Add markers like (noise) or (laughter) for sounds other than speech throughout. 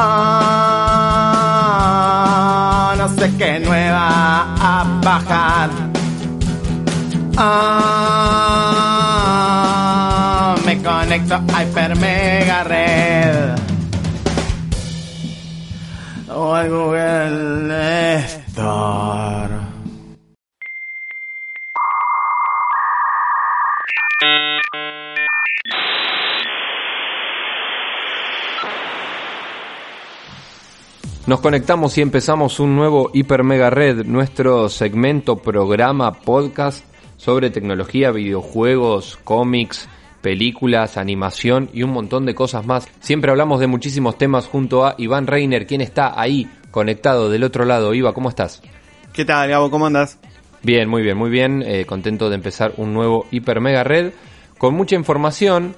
Ah, no sé qué nueva a bajar. Ah, me conecto a Hyper Mega Red. O al Google Store. Nos conectamos y empezamos un nuevo Hiper Mega Red, nuestro segmento, programa, podcast sobre tecnología, videojuegos, cómics, películas, animación y un montón de cosas más. Siempre hablamos de muchísimos temas junto a Iván Reiner, quien está ahí conectado del otro lado. Iva, ¿cómo estás? ¿Qué tal, Gabo? ¿Cómo andas? Bien, muy bien, muy bien. Eh, contento de empezar un nuevo Hiper Mega Red con mucha información.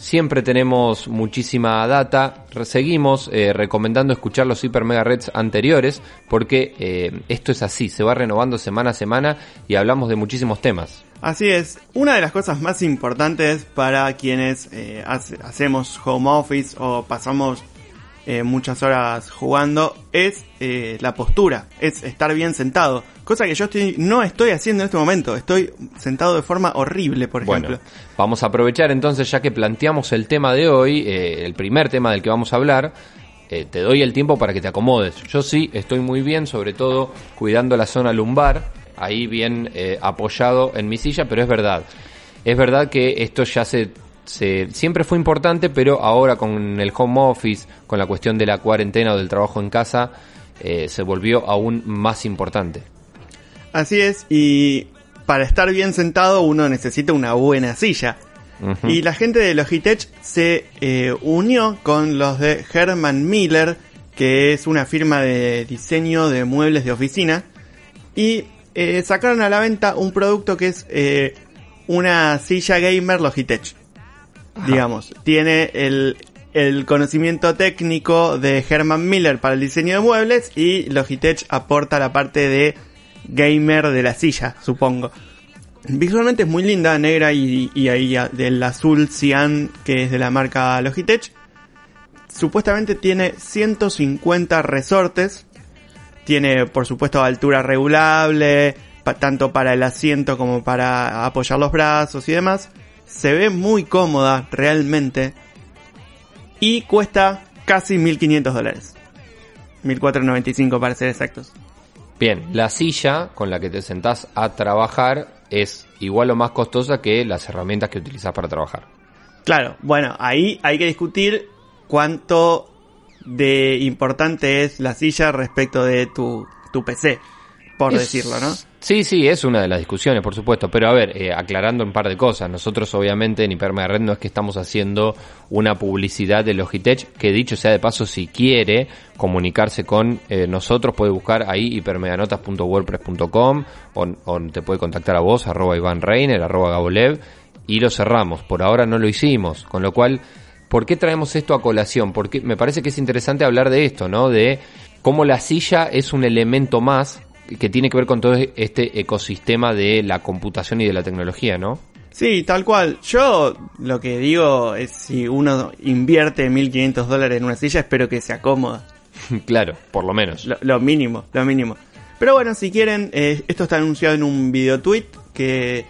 Siempre tenemos muchísima data. Seguimos eh, recomendando escuchar los Hyper Mega Reds anteriores porque eh, esto es así, se va renovando semana a semana y hablamos de muchísimos temas. Así es, una de las cosas más importantes para quienes eh, hace- hacemos home office o pasamos eh, muchas horas jugando es eh, la postura, es estar bien sentado. Cosa que yo estoy, no estoy haciendo en este momento, estoy sentado de forma horrible, por ejemplo. Bueno, vamos a aprovechar entonces ya que planteamos el tema de hoy, eh, el primer tema del que vamos a hablar. te doy el tiempo para que te acomodes. Yo sí estoy muy bien, sobre todo cuidando la zona lumbar, ahí bien eh, apoyado en mi silla, pero es verdad. Es verdad que esto ya se, se- siempre fue importante, pero ahora con el home office, con la cuestión de la cuarentena o del trabajo en casa, eh, se volvió aún más importante. Así es, y para estar bien sentado uno necesita una buena silla. Y la gente de Logitech se eh, unió con los de Herman Miller, que es una firma de diseño de muebles de oficina, y eh, sacaron a la venta un producto que es una silla gamer Logitech. (laughs) Digamos, tiene el, el conocimiento técnico de Herman Miller para el diseño de muebles y Logitech aporta la parte de gamer de la silla, supongo. Visualmente es muy linda, negra y, y ahí del azul cian que es de la marca Logitech. Supuestamente tiene 150 resortes. Tiene, por supuesto, altura regulable, tanto para el asiento como para apoyar los brazos y demás. Se ve muy cómoda, realmente. Y cuesta casi 1500 dólares. 1495 para ser exactos. Bien, la silla con la que te sentás a trabajar es igual o más costosa que las herramientas que utilizas para trabajar. Claro, bueno, ahí hay que discutir cuánto de importante es la silla respecto de tu, tu PC, por Es- decirlo, ¿no? Sí, sí, es una de las discusiones, por supuesto. Pero a ver, eh, aclarando un par de cosas. Nosotros, obviamente, en Hipermega Red no es que estamos haciendo una publicidad de Logitech, que dicho sea de paso, si quiere comunicarse con eh, nosotros, puede buscar ahí hipermeganotas.wordpress.com o, o te puede contactar a vos, arroba Iván Reiner, arroba Gabolev, y lo cerramos. Por ahora no lo hicimos, con lo cual, ¿por qué traemos esto a colación? Porque me parece que es interesante hablar de esto, ¿no? De cómo la silla es un elemento más que tiene que ver con todo este ecosistema de la computación y de la tecnología, ¿no? Sí, tal cual. Yo lo que digo es si uno invierte 1500 dólares en una silla, espero que sea cómoda. (laughs) claro, por lo menos. Lo, lo mínimo, lo mínimo. Pero bueno, si quieren, eh, esto está anunciado en un video tweet que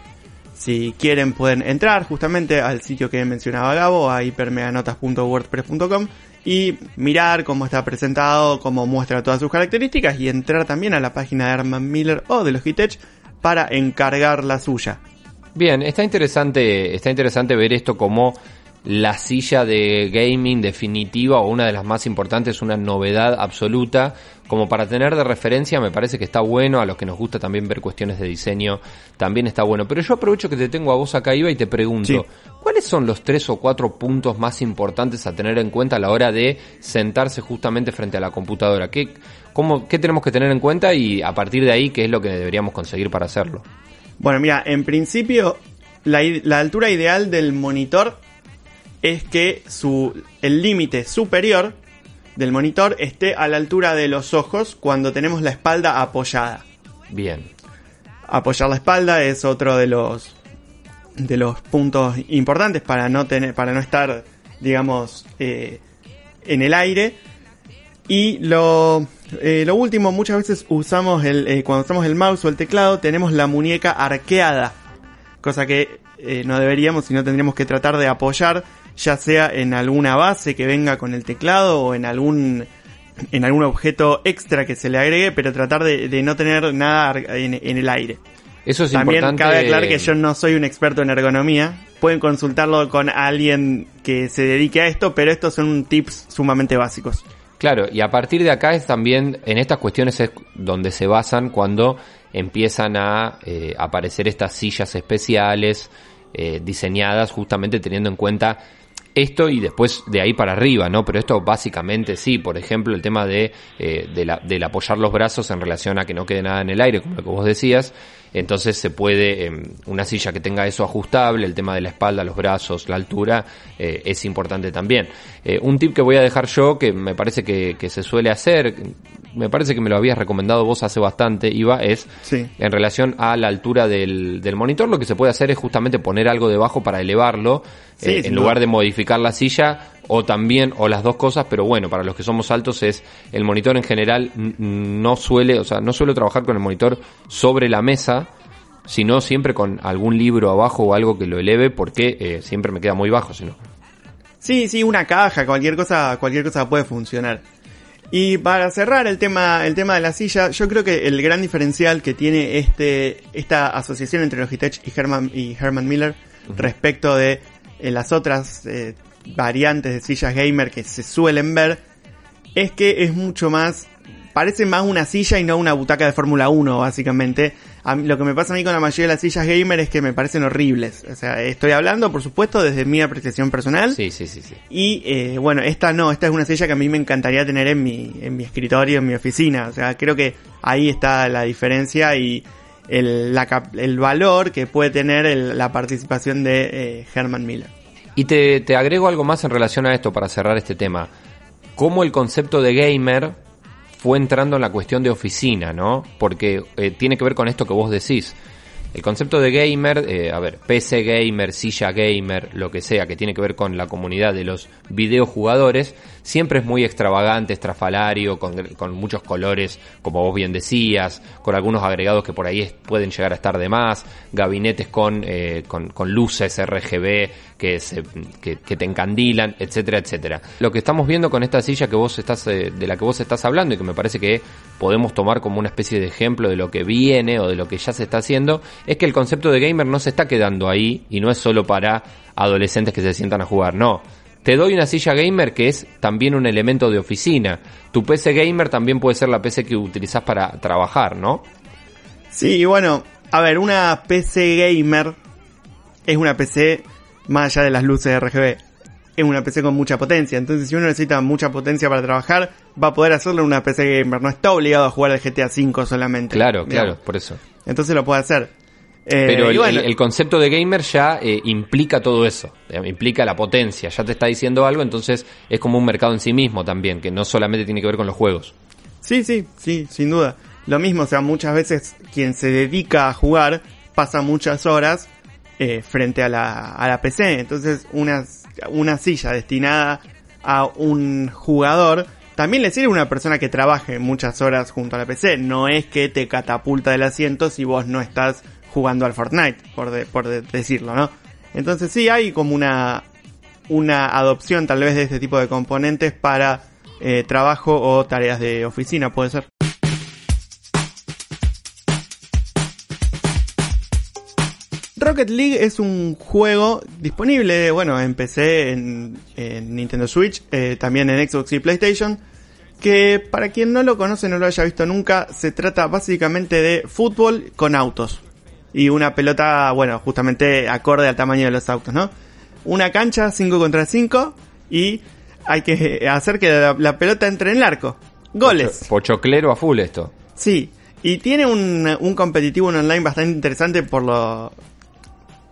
si quieren pueden entrar justamente al sitio que mencionaba Gabo, a hipermeganotas.wordpress.com y mirar cómo está presentado, cómo muestra todas sus características y entrar también a la página de Herman Miller o de Logitech para encargar la suya. Bien, está interesante, está interesante ver esto como la silla de gaming definitiva o una de las más importantes, una novedad absoluta. Como para tener de referencia, me parece que está bueno. A los que nos gusta también ver cuestiones de diseño, también está bueno. Pero yo aprovecho que te tengo a vos acá, Iba, y te pregunto: ¿cuáles son los tres o cuatro puntos más importantes a tener en cuenta a la hora de sentarse justamente frente a la computadora? ¿Qué, cómo, qué tenemos que tener en cuenta y a partir de ahí, qué es lo que deberíamos conseguir para hacerlo? Bueno, mira, en principio, la, la altura ideal del monitor es que su, el límite superior del monitor esté a la altura de los ojos cuando tenemos la espalda apoyada. Bien. Apoyar la espalda es otro de los de los puntos importantes para no tener para no estar digamos eh, en el aire y lo eh, lo último muchas veces usamos el eh, cuando usamos el mouse o el teclado tenemos la muñeca arqueada cosa que no deberíamos sino tendríamos que tratar de apoyar ya sea en alguna base que venga con el teclado o en algún en algún objeto extra que se le agregue, pero tratar de, no tener nada en, el aire. Eso es También importante. cabe aclarar que yo no soy un experto en ergonomía. Pueden consultarlo con alguien que se dedique a esto, pero estos son tips sumamente básicos. Claro, y a partir de acá es también, en estas cuestiones es donde se basan cuando empiezan a eh, aparecer estas sillas especiales eh, diseñadas justamente teniendo en cuenta esto y después de ahí para arriba, ¿no? Pero esto básicamente sí, por ejemplo, el tema de, eh, de la, del apoyar los brazos en relación a que no quede nada en el aire, como lo que vos decías, entonces se puede, em, una silla que tenga eso ajustable, el tema de la espalda, los brazos, la altura, eh, es importante también. Eh, un tip que voy a dejar yo, que me parece que, que, se suele hacer, me parece que me lo habías recomendado vos hace bastante, Iba, es en relación a la altura del, del, monitor, lo que se puede hacer es justamente poner algo debajo para elevarlo, eh, en lugar de modificar la silla, o también, o las dos cosas, pero bueno, para los que somos altos es el monitor en general no suele, o sea, no suelo trabajar con el monitor sobre la mesa, sino siempre con algún libro abajo o algo que lo eleve, porque eh, siempre me queda muy bajo, si no. Sí, sí, una caja, cualquier cosa, cualquier cosa puede funcionar. Y para cerrar el tema, el tema de la silla, yo creo que el gran diferencial que tiene este, esta asociación entre Logitech y Herman, y Herman Miller respecto de eh, las otras eh, variantes de sillas gamer que se suelen ver, es que es mucho más, parece más una silla y no una butaca de Fórmula 1, básicamente. lo que me pasa a mí con la mayoría de las sillas gamer es que me parecen horribles. O sea, estoy hablando, por supuesto, desde mi apreciación personal. Sí, sí, sí, sí. Y eh, bueno, esta no, esta es una silla que a mí me encantaría tener en mi, en mi escritorio, en mi oficina. O sea, creo que ahí está la diferencia y el, el valor que puede tener la participación de eh, Herman Miller. Y te, te agrego algo más en relación a esto para cerrar este tema. Cómo el concepto de gamer fue entrando en la cuestión de oficina, ¿no? Porque eh, tiene que ver con esto que vos decís. El concepto de gamer, eh, a ver, PC gamer, silla gamer, lo que sea, que tiene que ver con la comunidad de los videojugadores, siempre es muy extravagante, estrafalario, con, muchos colores, como vos bien decías, con algunos agregados que por ahí pueden llegar a estar de más, gabinetes con, eh, con, luces RGB que, se, que, te encandilan, etcétera, etcétera. Lo que estamos viendo con esta silla que vos estás, eh, de la que vos estás hablando y que me parece que podemos tomar como una especie de ejemplo de lo que viene o de lo que ya se está haciendo, es que el concepto de gamer no se está quedando ahí y no es solo para adolescentes que se sientan a jugar, no. Te doy una silla gamer que es también un elemento de oficina. Tu PC gamer también puede ser la PC que utilizas para trabajar, ¿no? Sí, bueno, a ver, una PC gamer es una PC más allá de las luces RGB. Es una PC con mucha potencia, entonces si uno necesita mucha potencia para trabajar, va a poder hacerlo en una PC gamer. No está obligado a jugar al GTA V solamente. Claro, claro, por eso. Entonces lo puede hacer. Eh, Pero el, concepto de gamer ya eh, implica todo eso, implica la potencia, ya te está diciendo algo, entonces es como un mercado en sí mismo también, que no solamente tiene que ver con los juegos. Sí, sí, sí, sin duda. Lo mismo, o sea, muchas veces quien se dedica a jugar pasa muchas horas eh, frente a la, a la PC, entonces una, una silla destinada a un jugador también le sirve a una persona que trabaje muchas horas junto a la PC, no es que te catapulta del asiento si vos no estás jugando al Fortnite, por, decirlo, ¿no? Entonces sí hay como una, una adopción tal vez de este tipo de componentes para eh, trabajo o tareas de oficina, puede ser. Rocket League es un juego disponible, bueno, en PC, en, en Nintendo Switch, eh, también en Xbox y PlayStation, que para quien no lo conoce, no lo haya visto nunca, se trata básicamente de fútbol con autos. Y una pelota, bueno, justamente acorde al tamaño de los autos, ¿no? Una cancha 5 contra 5 y hay que (laughs) hacer que la, la pelota entre en el arco. Goles. Pochoclero a full esto. Sí, y tiene un, un competitivo en online bastante interesante por lo,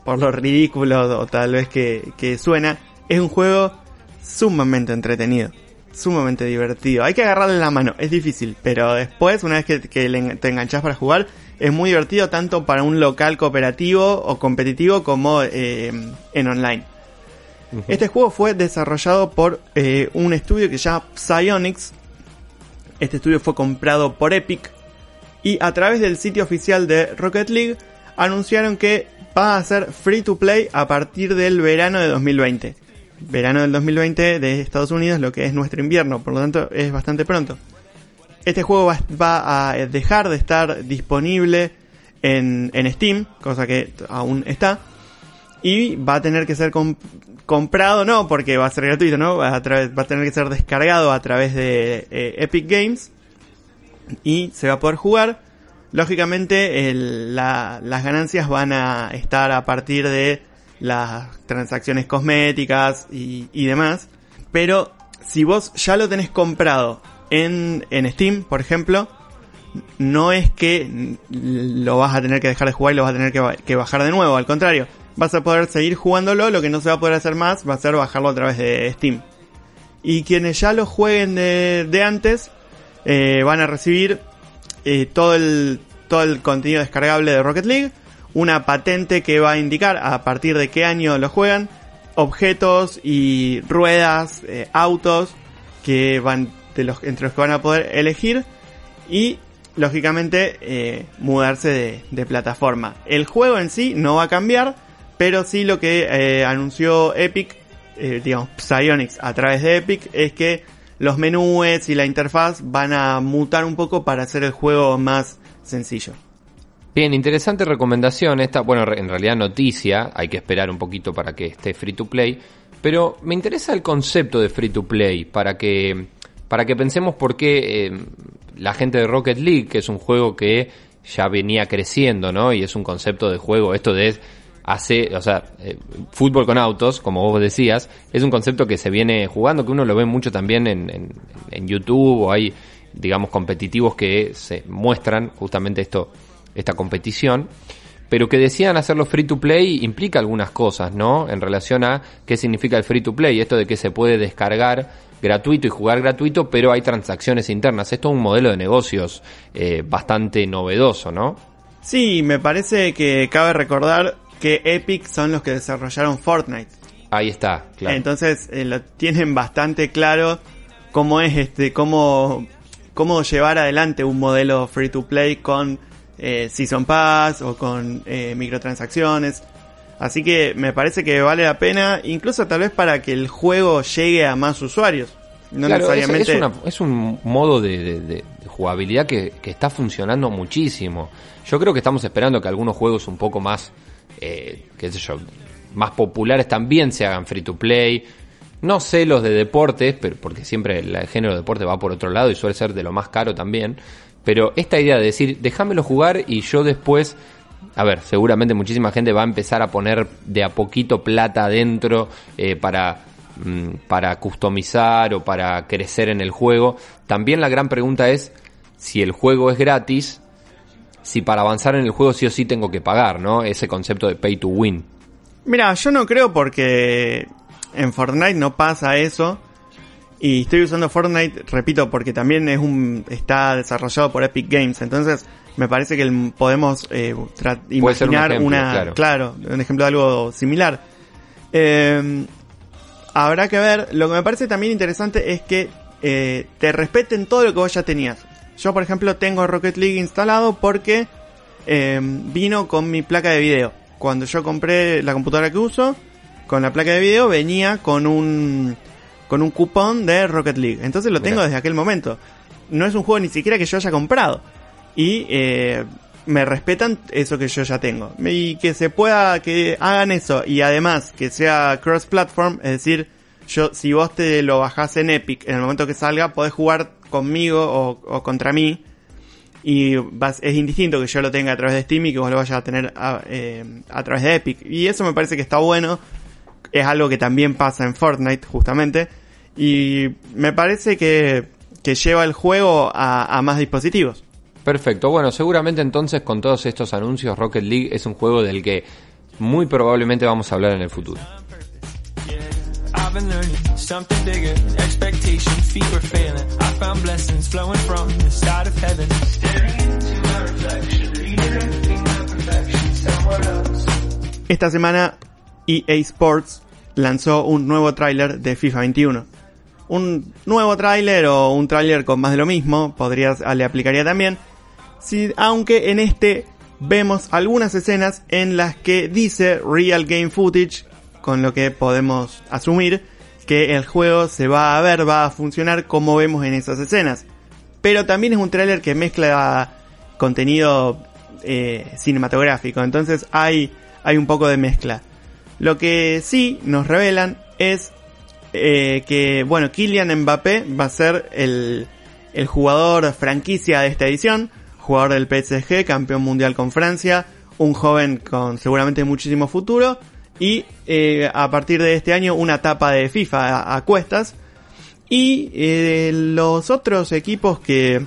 por lo ridículo o tal vez que, que suena. Es un juego sumamente entretenido, sumamente divertido. Hay que agarrarle la mano, es difícil, pero después, una vez que, que te enganchas para jugar, es muy divertido tanto para un local cooperativo o competitivo como eh, en online. Este juego fue desarrollado por eh, un estudio que se llama Psyonix. Este estudio fue comprado por Epic. Y a través del sitio oficial de Rocket League anunciaron que va a ser free to play a partir del verano de 2020. Verano del 2020 de Estados Unidos, lo que es nuestro invierno, por lo tanto es bastante pronto. Este juego va, a dejar de estar disponible en, Steam, cosa que aún está. Y va a tener que ser com- comprado, no, porque va a ser gratuito, ¿no? Va a tener que ser descargado a través de eh, Epic Games. Y se va a poder jugar. Lógicamente, las ganancias van a estar a partir de las transacciones cosméticas y demás. Pero si vos ya lo tenés comprado en, en Steam, por ejemplo, no es que lo vas a tener que dejar de jugar y lo vas a tener que, que bajar de nuevo. Al contrario, vas a poder seguir jugándolo. Lo que no se va a poder hacer más va a ser bajarlo a través de Steam. Y quienes ya lo jueguen de, de antes eh, van a recibir eh, todo, el, todo el contenido descargable de Rocket League. Una patente que va a indicar a partir de qué año lo juegan. Objetos y ruedas, eh, autos que van entre los que van a poder elegir. Y lógicamente eh, mudarse de, plataforma. El juego en sí no va a cambiar, pero sí lo que eh, anunció Epic, eh, digamos Psyonix a través de Epic, es que los menúes y la interfaz van a mutar un poco para hacer el juego más sencillo. Bien, interesante recomendación esta, bueno, en realidad noticia, hay que esperar un poquito para que esté free to play, pero me interesa el concepto de free to play para que para que pensemos por qué eh, la gente de Rocket League, que es un juego que ya venía creciendo, ¿no? Y es un concepto de juego, esto de hace, o sea, eh, fútbol con autos, como vos decías, es un concepto que se viene jugando, que uno lo ve mucho también en, en, en YouTube o hay, digamos, competitivos que se muestran justamente esto, esta competición, pero que decían hacerlo free to play implica algunas cosas, ¿no? En relación a qué significa el free to play, esto de que se puede descargar gratuito y jugar gratuito, pero hay transacciones internas. Esto es un modelo de negocios eh, bastante novedoso, ¿no? Sí, me parece que cabe recordar que Epic son los que desarrollaron Fortnite. Ahí está, claro. Entonces eh, lo tienen bastante claro cómo es este, cómo, cómo llevar adelante un modelo free to play con eh, Season Pass o con eh, microtransacciones. Así que me parece que vale la pena, incluso tal vez para que el juego llegue a más usuarios. No Claro, necesariamente. es, una- es un modo de, de- de- de jugabilidad que, que está funcionando muchísimo. Yo creo que estamos esperando que algunos juegos un poco más, eh, qué sé yo, más populares también se hagan free to play. No sé los de deportes, pero porque siempre el, género de deporte va por otro lado y suele ser de lo más caro también. Pero esta idea de decir, déjamelo jugar y yo después a ver, seguramente muchísima gente va a empezar a poner de a poquito plata adentro eh, para, mm, para customizar o para crecer en el juego. También la gran pregunta es si el juego es gratis, si para avanzar en el juego sí o sí tengo que pagar, ¿no? Ese concepto de pay to win. Mira, yo no creo porque en Fortnite no pasa eso. Y estoy usando Fortnite, repito, porque también es un está desarrollado por Epic Games. Entonces, me parece que el- podemos eh, ser un imaginar ejemplo, una, claro. un ejemplo de algo similar. Eh, habrá que ver. Lo que me parece también interesante es que eh, te respeten todo lo que vos ya tenías. Yo, por ejemplo, tengo Rocket League instalado porque eh, vino con mi placa de video. Cuando yo compré la computadora que uso, con la placa de video venía con un con un cupón de Rocket League. Entonces lo tengo Mirá. desde aquel momento. No es un juego ni siquiera que yo haya comprado. Y eh, me respetan eso que yo ya tengo. Y que se pueda, que hagan eso. Y además, que sea cross-platform, es decir, yo, si vos te lo bajás en Epic, en el momento que salga, podés jugar conmigo o, contra mí. Y vas, es indistinto que yo lo tenga a través de Steam y que vos lo vayas a tener a, eh, a través de Epic. Y eso me parece que está bueno. Es algo que también pasa en Fortnite, justamente. Y me parece que, que lleva el juego a más dispositivos. Perfecto, bueno, seguramente entonces con todos estos anuncios Rocket League es un juego del que muy probablemente vamos a hablar en el futuro. Esta semana EA Sports lanzó un nuevo tráiler de FIFA 21. Un nuevo tráiler o un tráiler con más de lo mismo, podría, le aplicaría también, si, aunque en este vemos algunas escenas en las que dice Real Game Footage, con lo que podemos asumir que el juego se va a ver, va a funcionar como vemos en esas escenas. Pero también es un tráiler que mezcla contenido eh, cinematográfico, entonces hay, hay un poco de mezcla. Lo que sí nos revelan es eh, que, bueno, Kylian Mbappé va a ser el, el jugador franquicia de esta edición jugador del PSG, campeón mundial con Francia, un joven con seguramente muchísimo futuro y eh, a partir de este año una etapa de FIFA a, cuestas. Y eh, los otros equipos que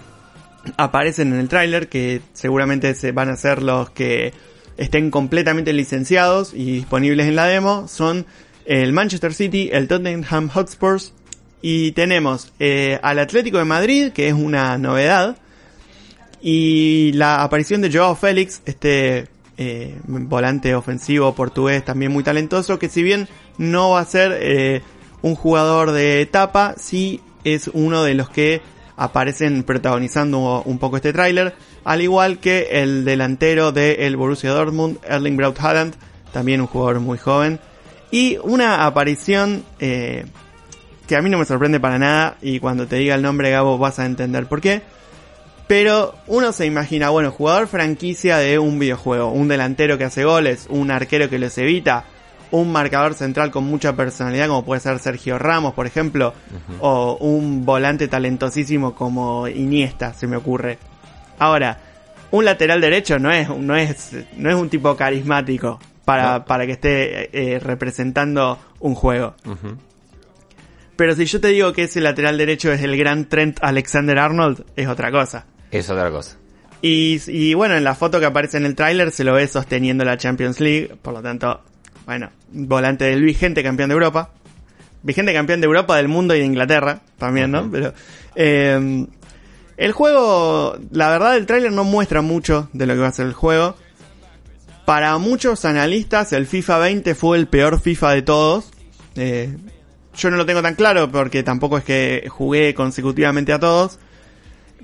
aparecen en el tráiler, que seguramente se van a ser los que estén completamente licenciados y disponibles en la demo, son el Manchester City, el Tottenham Hotspurs y tenemos eh, al Atlético de Madrid, que es una novedad, y la aparición de Joao Félix, este eh, volante ofensivo portugués también muy talentoso, que si bien no va a ser eh, un jugador de etapa, sí es uno de los que aparecen protagonizando un poco este tráiler, al igual que el delantero del el Borussia Dortmund, Erling Braut Haaland, también un jugador muy joven, y una aparición eh, que a mí no me sorprende para nada, y cuando te diga el nombre Gabo vas a entender por qué, pero uno se imagina, bueno, jugador franquicia de un videojuego, un delantero que hace goles, un arquero que los evita, un marcador central con mucha personalidad como puede ser Sergio Ramos, por ejemplo, o un volante talentosísimo como Iniesta, se me ocurre. Ahora, un lateral derecho no es, no es, no es un tipo carismático para, para que esté eh, representando un juego. Pero si yo te digo que ese lateral derecho es el gran Trent Alexander Arnold, es otra cosa. Es otra cosa. Y, bueno, en la foto que aparece en el tráiler se lo ve sosteniendo la Champions League, por lo tanto, bueno, volante del vigente campeón de Europa. Vigente campeón de Europa, del mundo y de Inglaterra también, ¿no? Pero em, el juego, la verdad, el tráiler no muestra mucho de lo que va a ser el juego. Para muchos analistas, el FIFA 20 fue el peor FIFA de todos. Eh, yo no lo tengo tan claro porque tampoco es que jugué consecutivamente a todos.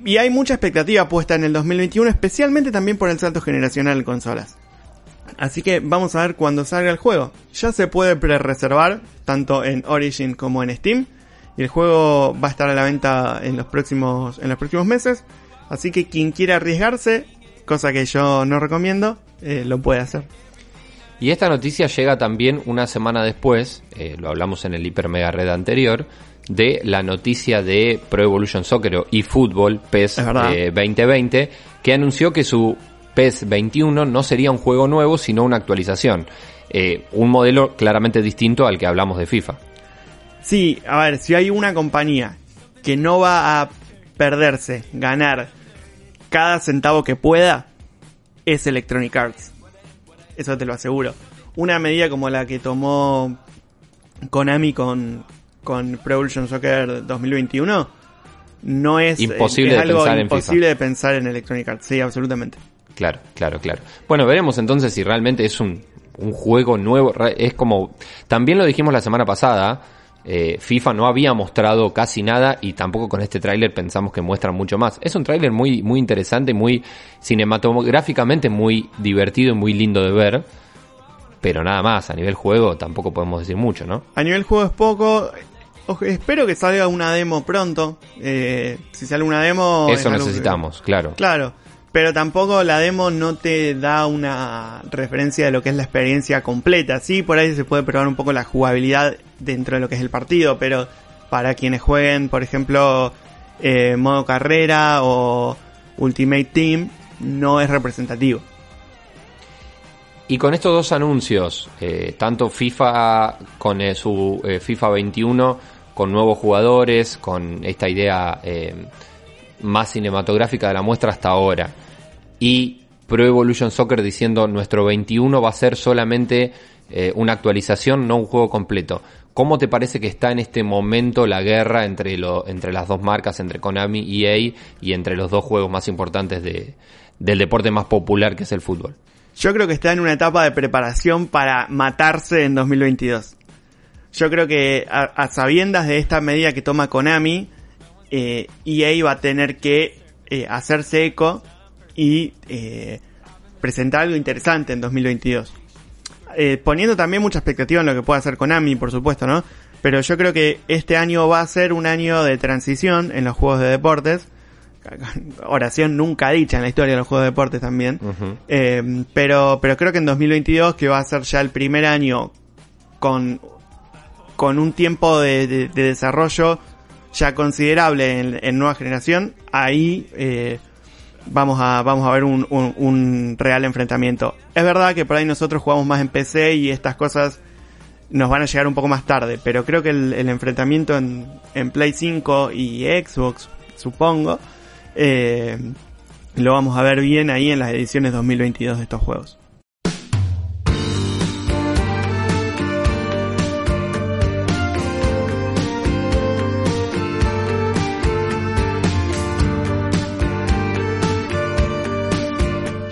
Y hay mucha expectativa puesta en el 2021, especialmente también por el salto generacional en consolas. Así que vamos a ver cuando salga el juego. Ya se puede pre-reservar, tanto en Origin como en Steam. Y el juego va a estar a la venta en los próximos, en los próximos meses. Así que quien quiera arriesgarse, cosa que yo no recomiendo, eh, lo puede hacer. Y esta noticia llega también una semana después, eh, lo hablamos en el Hiper Mega Red anterior, de la noticia de Pro Evolution Soccer y Fútbol PES 2020, eh, que anunció que su PES 21 no sería un juego nuevo, sino una actualización. Eh, un modelo claramente distinto al que hablamos de FIFA. Sí, a ver, si hay una compañía que no va a perderse, ganar cada centavo que pueda, es Electronic Arts. Eso te lo aseguro. Una medida como la que tomó Konami con, con Pro Evolution Soccer 2021 no es, imposible de algo pensar imposible de pensar en Electronic Arts. Sí, absolutamente. Claro, claro, claro. Bueno, veremos entonces si realmente es un, un juego nuevo. Es como, también lo dijimos la semana pasada, eh, FIFA no había mostrado casi nada y tampoco con este tráiler pensamos que muestra mucho más. Es un tráiler muy, muy interesante, muy cinematográficamente muy divertido y muy lindo de ver pero nada más, a nivel juego tampoco podemos decir mucho, ¿no? A nivel juego es poco, espero que salga una demo pronto. Eh, si sale una demo. Eso necesitamos, claro. Claro. pero tampoco la demo no te da una referencia de lo que es la experiencia completa. Sí, por ahí se puede probar un poco la jugabilidad dentro de lo que es el partido, pero para quienes jueguen, por ejemplo, eh, modo carrera o Ultimate Team, no es representativo. Y con estos dos anuncios, eh, tanto FIFA con eh, su FIFA 21, con nuevos jugadores, con esta idea más cinematográfica de la muestra hasta ahora, y Pro Evolution Soccer diciendo nuestro 21 va a ser solamente una actualización, no un juego completo. ¿Cómo te parece que está en este momento la guerra entre, lo, entre las dos marcas, entre Konami y EA, y entre los dos juegos más importantes de, del deporte más popular que es el fútbol? Yo creo que está en una etapa de preparación para matarse en 2022. Yo creo que a, sabiendas de esta medida que toma Konami, eh, EA va a tener que eh, hacerse eco y eh, presentar algo interesante en 2022. Eh, poniendo también mucha expectativa en lo que pueda hacer Konami, por supuesto, ¿no? Pero yo creo que este año va a ser un año de transición en los juegos de deportes (laughs) oración nunca dicha en la historia de los juegos de deportes también. Eh, pero, pero creo que en 2022, que va a ser ya el primer año con, con un tiempo de, desarrollo ya considerable en, nueva generación, ahí eh, vamos, a, vamos a ver un, un, real enfrentamiento. Es verdad que por ahí nosotros jugamos más en PC y estas cosas nos van a llegar un poco más tarde, pero creo que el, el enfrentamiento en, en Play 5 y Xbox, supongo, eh, lo vamos a ver bien ahí en las ediciones 2022 de estos juegos.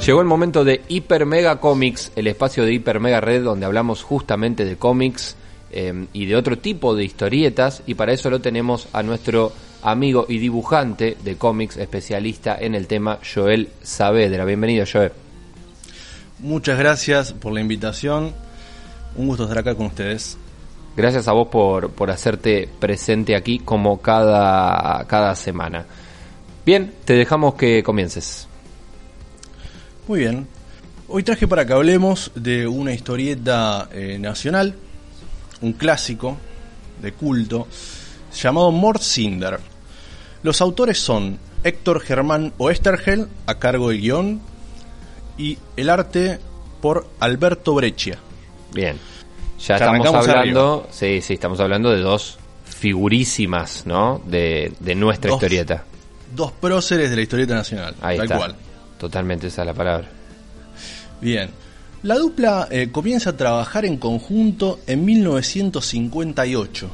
Llegó el momento de Hyper Mega Comics, el espacio de Hyper Mega Red donde hablamos justamente de cómics eh, y de otro tipo de historietas y para eso lo tenemos a nuestro amigo y dibujante de cómics, especialista en el tema, Joel Saavedra. Bienvenido, Joel. Muchas gracias por la invitación. Un gusto estar acá con ustedes. Gracias a vos por, por hacerte presente aquí como cada, cada semana. Bien, te dejamos que comiences. Muy bien. Hoy traje para que hablemos de una historieta eh, nacional, un clásico de culto, llamado Mort Cinder. Los autores son Héctor Germán Oestergel, a cargo del guion, y el arte por Alberto Breccia. Bien. Ya estamos hablando, sí, sí, estamos hablando de dos figurísimas, ¿no? De, nuestra historieta. Dos próceres de la historieta nacional. Ahí tal cual. Totalmente esa es la palabra. Bien. La dupla eh, comienza a trabajar en conjunto en 1958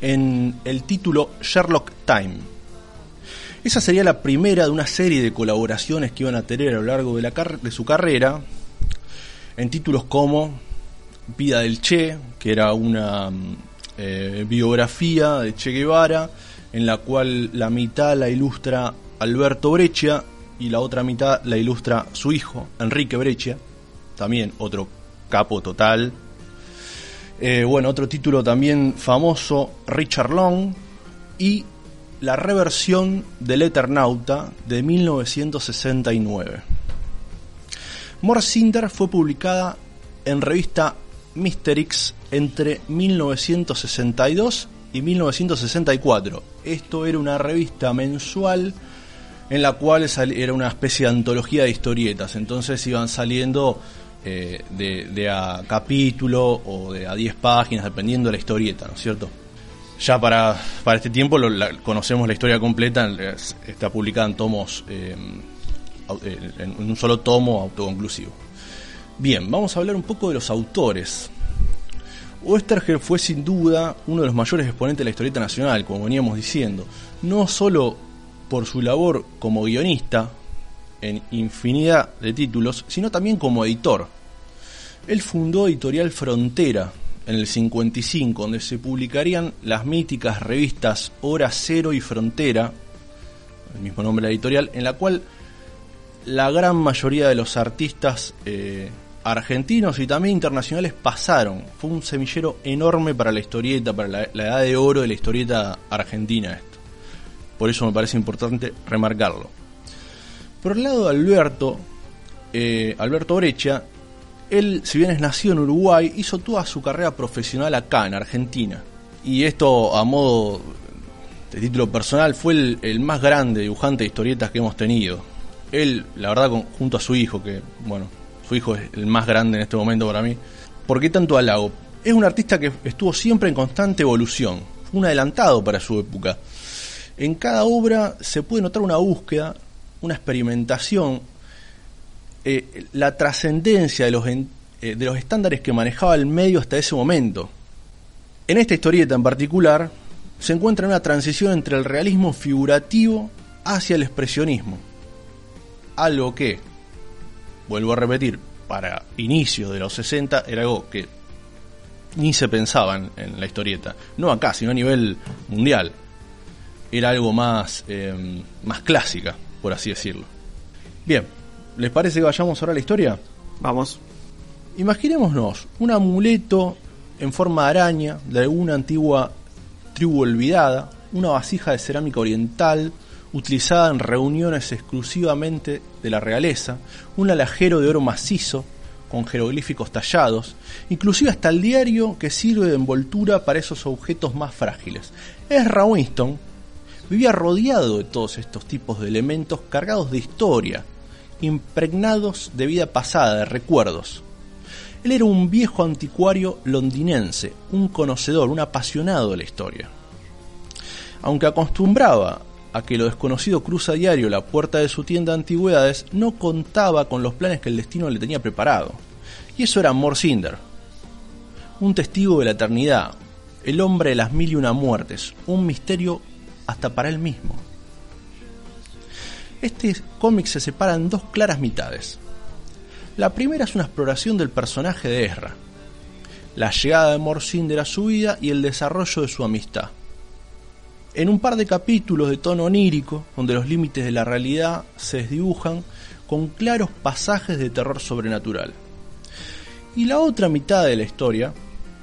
en el título Sherlock Time esa sería la primera de una serie de colaboraciones que iban a tener a lo largo de, la de su carrera, en títulos como Vida del Che, que era una eh, biografía de Che Guevara, en la cual la mitad la ilustra Alberto Breccia y la otra mitad la ilustra su hijo, Enrique Breccia, también otro capo total. Eh, bueno, otro título también famoso, Richard Long, y la reversión del Eternauta de 1969. Morcinder fue publicada en revista Mysterix entre 1962 y 1964. Esto era una revista mensual en la cual era una especie de antología de historietas. Entonces iban saliendo eh, de, a capítulo o de a 10 páginas, dependiendo de la historieta, ¿no es cierto? ya para, para este tiempo conocemos la historia completa, está publicada en tomos, eh, en un solo tomo autoconclusivo. Bien, vamos a hablar un poco de los autores. Oestergel fue sin duda uno de los mayores exponentes de la historieta nacional, como veníamos diciendo, no solo por su labor como guionista en infinidad de títulos, sino también como editor. Él fundó Editorial Frontera, en el 55, donde se publicarían las míticas revistas Hora Cero y Frontera, el mismo nombre de la editorial, en la cual la gran mayoría de los artistas eh, argentinos y también internacionales pasaron. Fue un semillero enorme para la historieta, para la, edad de oro de la historieta argentina. Por eso me parece importante remarcarlo. Por el lado de Alberto, eh, Alberto Brecha, él, si bien es nacido en Uruguay, hizo toda su carrera profesional acá, en Argentina. Y esto, a modo de título personal, fue el, el más grande dibujante de historietas que hemos tenido. Él, la verdad, con- junto a su hijo, que, bueno, su hijo es el más grande en este momento para mí. ¿Por qué tanto halago? Es un artista que estuvo siempre en constante evolución, fue un adelantado para su época. En cada obra se puede notar una búsqueda, una experimentación, eh, la trascendencia de los, eh, de los estándares que manejaba el medio hasta ese momento. En esta historieta en particular se encuentra una transición entre el realismo figurativo hacia el expresionismo. Algo que, vuelvo a repetir, para inicios de los 60 era algo que ni se pensaba en, en la historieta. No acá, sino a nivel mundial. Era algo más, eh, más clásica, por así decirlo. Bien, ¿les parece que vayamos ahora a la historia? Vamos. Imaginémonos un amuleto en forma de araña de alguna antigua tribu olvidada, una vasija de cerámica oriental utilizada en reuniones exclusivamente de la realeza, un alajero de oro macizo con jeroglíficos tallados, inclusive hasta el diario que sirve de envoltura para esos objetos más frágiles. Ezra Winston vivía rodeado de todos estos tipos de elementos cargados de historia, impregnados de vida pasada, de recuerdos. Él era un viejo anticuario londinense, un conocedor, un apasionado de la historia. Aunque acostumbraba a que lo desconocido cruza diario la puerta de su tienda de antigüedades, no contaba con los planes que el destino le tenía preparado. Y eso era Morcinder, un testigo de la eternidad, el hombre de las mil y una muertes, un misterio hasta para él mismo. Este cómic se separa en dos claras mitades. La primera es una exploración del personaje de Ezra, la llegada de Morcinder a su vida y el desarrollo de su amistad. En un par de capítulos de tono onírico, donde los límites de la realidad se desdibujan con claros pasajes de terror sobrenatural. Y la otra mitad de la historia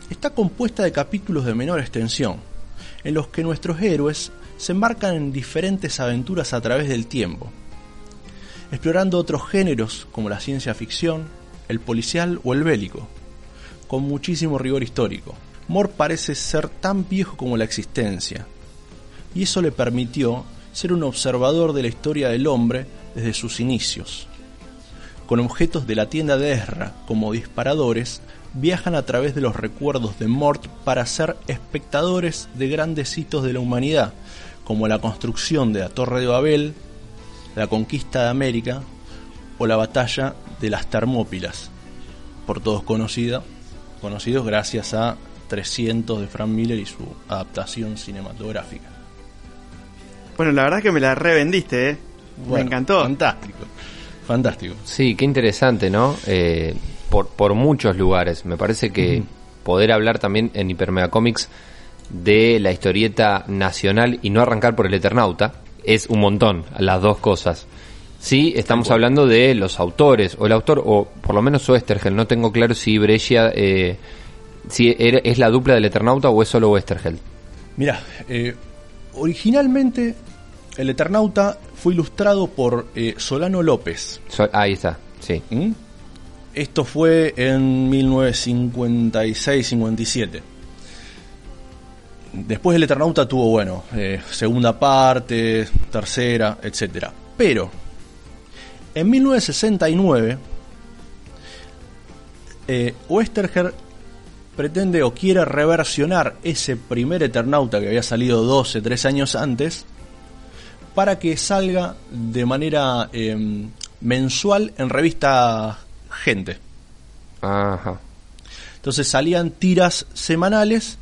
está compuesta de capítulos de menor extensión, en los que nuestros héroes se embarcan en diferentes aventuras a través del tiempo, explorando otros géneros como la ciencia ficción, el policial o el bélico, con muchísimo rigor histórico. Moore parece ser tan viejo como la existencia, y eso le permitió ser un observador de la historia del hombre desde sus inicios. Con objetos de la tienda de Ezra como disparadores, viajan a través de los recuerdos de Mort para ser espectadores de grandes hitos de la humanidad, como la construcción de la Torre de Babel, la conquista de América o la batalla de las Termópilas, por todos conocida, conocidos gracias a 300 de Frank Miller y su adaptación cinematográfica. Bueno, la verdad que me la revendiste, ¿eh? me encantó. Fantástico. Fantástico. Sí, qué interesante, ¿no? Eh, por, por muchos lugares. Me parece que poder hablar también en Hipermega Comics de la historieta nacional y no arrancar por el Eternauta es un montón, las dos cosas. Sí, estamos hablando de los autores, o el autor, o por lo menos Westergel, no tengo claro si Brescia, eh, si era- es la dupla del Eternauta o es solo Westergel. Mira, originalmente el Eternauta fue ilustrado por eh, Solano López. So- ahí está, sí. ¿Mm? Esto fue en 1956-57. Después el Eternauta tuvo, bueno, eh, segunda parte, tercera, etcétera. Pero, en 1969, eh, Westerger pretende o quiere reversionar ese primer Eternauta que había salido 12, 13 años antes, para que salga de manera eh, mensual en revista Gente. Ajá. Entonces salían tiras semanales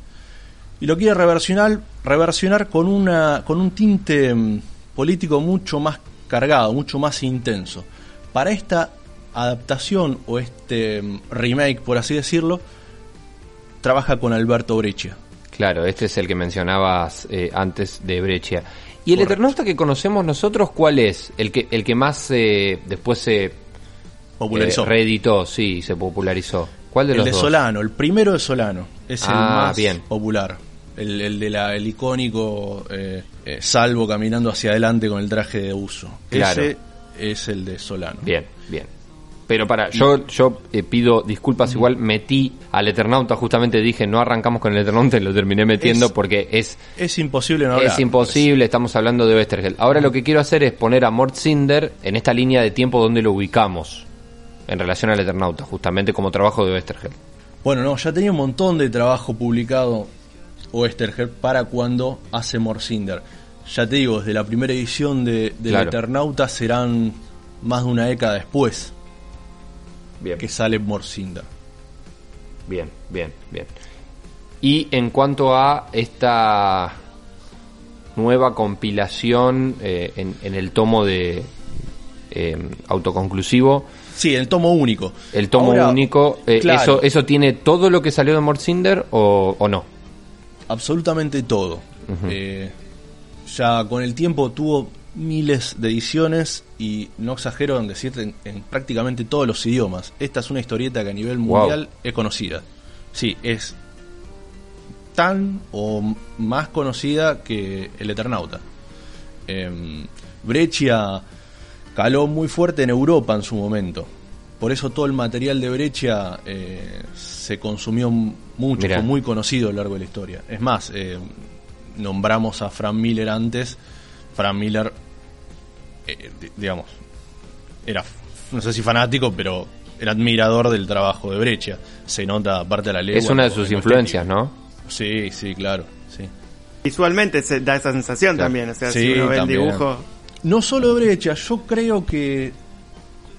y lo quiere reversionar, reversionar con, una, con un tinte mm, político mucho más cargado, mucho más intenso. Para esta adaptación o este mm, remake, por así decirlo, trabaja con Alberto Breccia. Claro, este es el que mencionabas eh, antes de Breccia. ¿Y el Correcto. Eternauta que conocemos nosotros cuál es? El que, el que más eh, después se Popularizó. eh, reeditó, sí, se popularizó. ¿Cuál de el los de dos? Solano, el primero de Solano, es el Ah, más bien. popular. El, el de la, el icónico eh, eh, salvo caminando hacia adelante con el traje de uso. Claro. Ese es el de Solano. Bien, bien. Pero para, yo, yo eh, pido disculpas, igual metí al Eternauta, justamente dije, no arrancamos con el Eternauta y lo terminé metiendo Es- porque es, Es imposible no hablar. es imposible, estamos hablando de Westergel. Ahora lo que quiero hacer es poner a Mort Cinder en esta línea de tiempo donde lo ubicamos en relación al Eternauta, justamente como trabajo de Westergel. Bueno, no, ya tenía un montón de trabajo publicado Oestergel para cuando hace Morcinder. Ya te digo, desde la primera edición de, Claro. Eternauta serán más de una década después Bien. que sale Morcinder. Bien, bien, bien. Y en cuanto a esta nueva compilación eh, en, en el tomo de eh, autoconclusivo, Sí, el tomo único. el tomo Ahora, único, eh, claro, eso, ¿eso tiene todo lo que salió de Morcinder o, o no? Absolutamente todo. Eh, ya con el tiempo tuvo miles de ediciones y no exagero en decirte en, en prácticamente todos los idiomas. Esta es una historieta que a nivel Wow. mundial es conocida. Sí, es tan o más conocida que el Eternauta. Breccia caló muy fuerte en Europa en su momento. Por eso todo el material de Breccia eh, se consumió mucho, Mirá. fue muy conocido a lo largo de la historia. Es más, eh, nombramos a Frank Miller antes. Frank Miller, eh, di- digamos, era, no sé si fanático, pero era admirador del trabajo de Breccia. Se nota aparte de la ley. es una de sus influencias, ¿no? Sí, sí, claro, sí. Visualmente se da esa sensación Claro. también, o sea, Sí, si uno ve también. el dibujo, No solo Brecha, yo creo que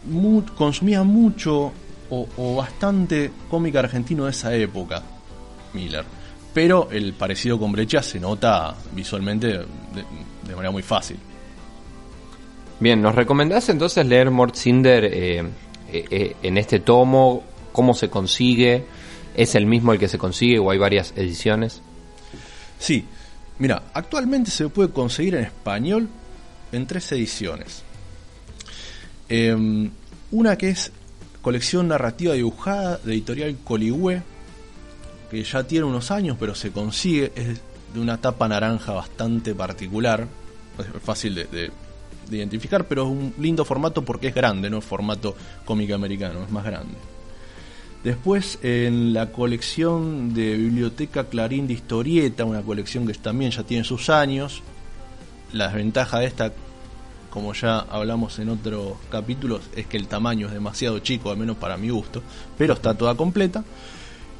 mu- consumía mucho o, o bastante cómic argentino de esa época, Miller. Pero el parecido con Brecha se nota visualmente de, de manera muy fácil. Bien, ¿nos recomendás entonces leer Mort Cinder eh, eh, eh, en este tomo? ¿Cómo se consigue? ¿Es el mismo el que se consigue o hay varias ediciones? Sí, mira, actualmente se puede conseguir en español en tres ediciones. Em, una que es colección narrativa dibujada de editorial Coligüe, que ya tiene unos años, pero se consigue, es de una tapa naranja bastante particular, es fácil de, de- de identificar, pero es un lindo formato porque es grande, no es formato cómic americano, es más grande. Después en la colección de Biblioteca Clarín de Historieta, una colección que también ya tiene sus años. La desventaja de esta, como ya hablamos en otros capítulos, es que el tamaño es demasiado chico, al menos para mi gusto, pero está toda completa.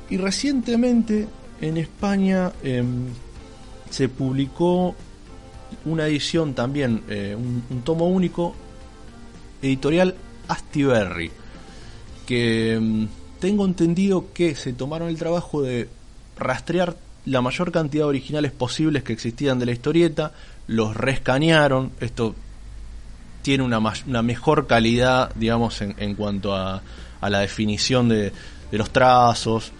Y recientemente en España em, se publicó una edición también, eh, un, tomo único, editorial Astiberri que mm, tengo entendido que se tomaron el trabajo de rastrear la mayor cantidad de originales posibles que existían de la historieta, los rescanearon, esto tiene una, una mejor calidad, digamos, en, en cuanto a, a la definición de, de los trazos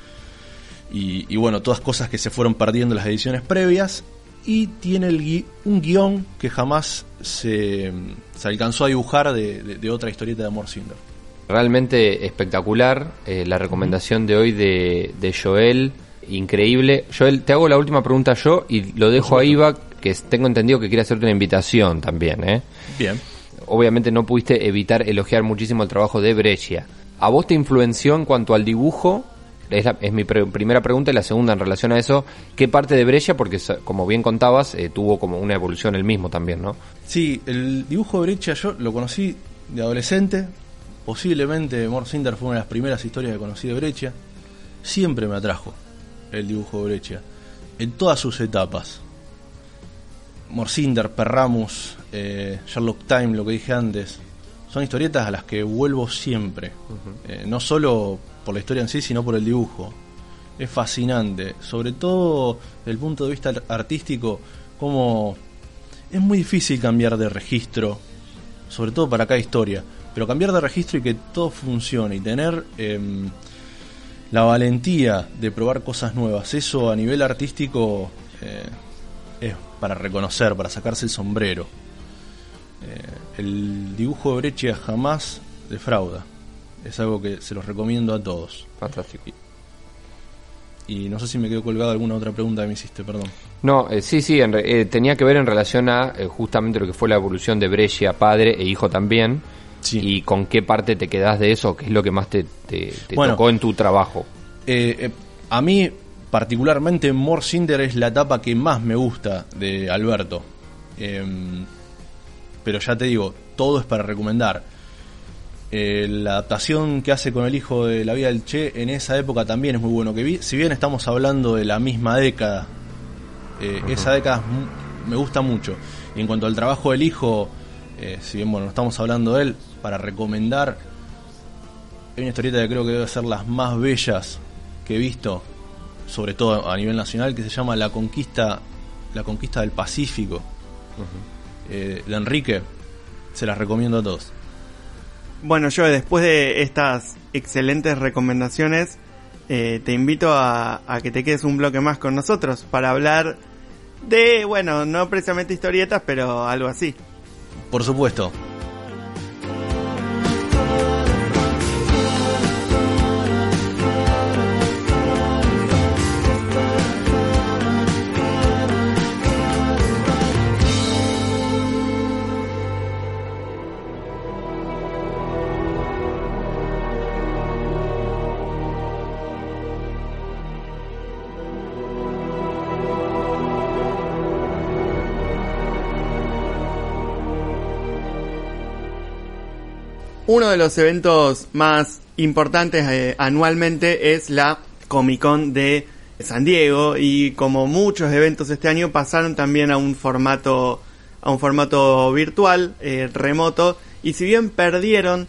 y, y, bueno, todas cosas que se fueron perdiendo en las ediciones previas. Y tiene el gui- un guion que jamás se, se alcanzó a dibujar de, de- de otra historieta de Amor Cinder. Realmente espectacular. eh, la recomendación de hoy de, de Joel, increíble. Joel, te hago la última pregunta yo y lo dejo a Iva, que tengo entendido que quiere hacerte una invitación también. ¿eh? Bien. Obviamente no pudiste evitar elogiar muchísimo el trabajo de Breccia. ¿A vos te influenció en cuanto al dibujo? Es, mi primera pregunta y la segunda en relación a eso. ¿Qué parte de Breccia? Porque como bien contabas, eh, tuvo como una evolución el mismo también, ¿no? Sí, el dibujo de Breccia yo lo conocí de adolescente. Posiblemente Mort Cinder fue una de las primeras historias que conocí de Breccia. Siempre me atrajo el dibujo de Breccia. En todas sus etapas. Morcinder, Perramus, eh, Sherlock Time, lo que dije antes. Son historietas a las que vuelvo siempre. Eh, no solo por la historia en sí, sino por el dibujo. Es fascinante. Sobre todo desde el punto de vista artístico, como es muy difícil cambiar de registro, sobre todo para cada historia, pero cambiar de registro y que todo funcione y tener em, la valentía de probar cosas nuevas, eso a nivel artístico eh, es para reconocer, para sacarse el sombrero. Eh, el dibujo de Breccia jamás defrauda, es algo que se los recomiendo a todos. Fantástico. Y no sé si me quedó colgada alguna otra pregunta que me hiciste, perdón. No, eh, sí, sí, en re- eh, tenía que ver en relación a eh, justamente lo que fue la evolución de Brescia, padre e hijo también. Sí. Y con qué parte te quedás de eso, qué es lo que más te, te- te Bueno. tocó en tu trabajo. Eh, eh, a mí, particularmente, More Cinder es la etapa que más me gusta de Alberto. Pero ya te digo, todo es para recomendar. Eh, la adaptación que hace con el hijo de la vida del Che en esa época también es muy bueno. Que vi, si bien estamos hablando de la misma década, eh, esa década me gusta mucho. Y en cuanto al trabajo del hijo, eh, si bien bueno, no estamos hablando de él, para recomendar, hay una historieta que creo que debe ser las más bellas que he visto, sobre todo a nivel nacional, que se llama La Conquista, la Conquista del Pacífico, eh, de Enrique. Se las recomiendo a todos. Bueno, yo después de estas excelentes recomendaciones, eh, te invito a, a que te quedes un bloque más con nosotros para hablar de, bueno, no precisamente historietas, pero algo así. Por supuesto. Uno de los eventos más importantes eh, anualmente es la Comic Con de San Diego y como muchos eventos este año pasaron también a un formato a un formato virtual eh, remoto y si bien perdieron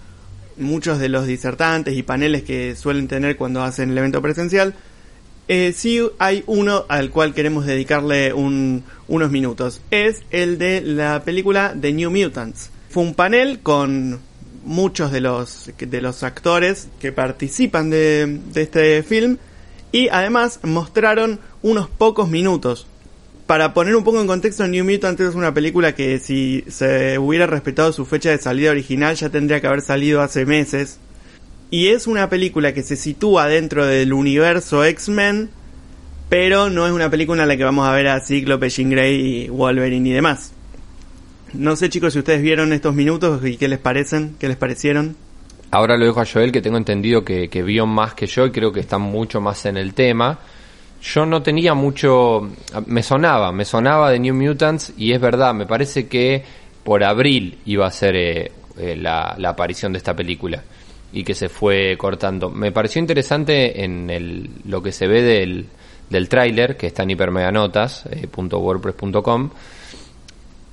muchos de los disertantes y paneles que suelen tener cuando hacen el evento presencial eh, sí hay uno al cual queremos dedicarle un- unos minutos. Es el de la película The New Mutants. Fue un panel con muchos de los, de los actores que participan de, este film y además mostraron unos pocos minutos. Para poner un poco en contexto, New Mutants es una película que si se hubiera respetado su fecha de salida original ya tendría que haber salido hace meses. Y es una película que se sitúa dentro del universo X-Men, pero no es una película en la que vamos a ver a Cíclope, Jean Grey, Wolverine y demás. No sé chicos si ustedes vieron estos minutos y qué les parecen, qué les parecieron. Ahora lo dejo a Joel, que tengo entendido que, que vio más que yo y creo que está mucho más en el tema. Yo no tenía mucho... Me sonaba, me sonaba de New Mutants y es verdad, me parece que por abril iba a ser eh, eh, la, la aparición de esta película y que se fue cortando. Me pareció interesante en el, lo que se ve del, del tráiler, que está en hipermeganotas, eh,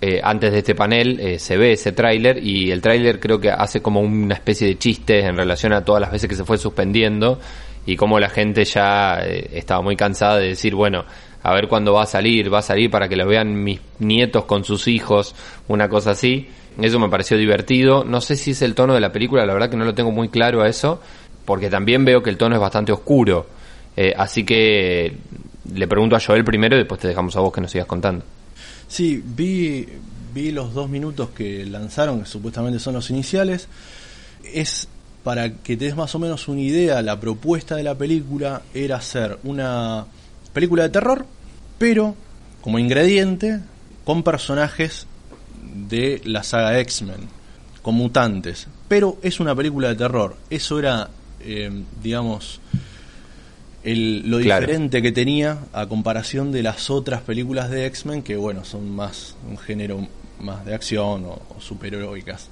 eh, antes de este panel eh, se ve ese tráiler y el tráiler creo que hace como una especie de chiste en relación a todas las veces que se fue suspendiendo y como la gente ya eh, estaba muy cansada de decir, bueno, a ver cuándo va a salir, va a salir para que lo vean mis nietos con sus hijos, una cosa así. Eso me pareció divertido. No sé si es el tono de la película, la verdad que no lo tengo muy claro a eso, porque también veo que el tono es bastante oscuro. Eh, así que le pregunto a Joel primero y después te dejamos a vos que nos sigas contando. Sí, vi, vi los dos minutos que lanzaron, que supuestamente son los iniciales. Es para que te des más o menos una idea, la propuesta de la película era hacer una película de terror, pero como ingrediente con personajes de la saga X-Men, con mutantes. Pero es una película de terror. Eso era, eh, digamos, el, lo Claro. diferente que tenía a comparación de las otras películas de X-Men, que bueno, son más un género más de acción o, o superheroicas.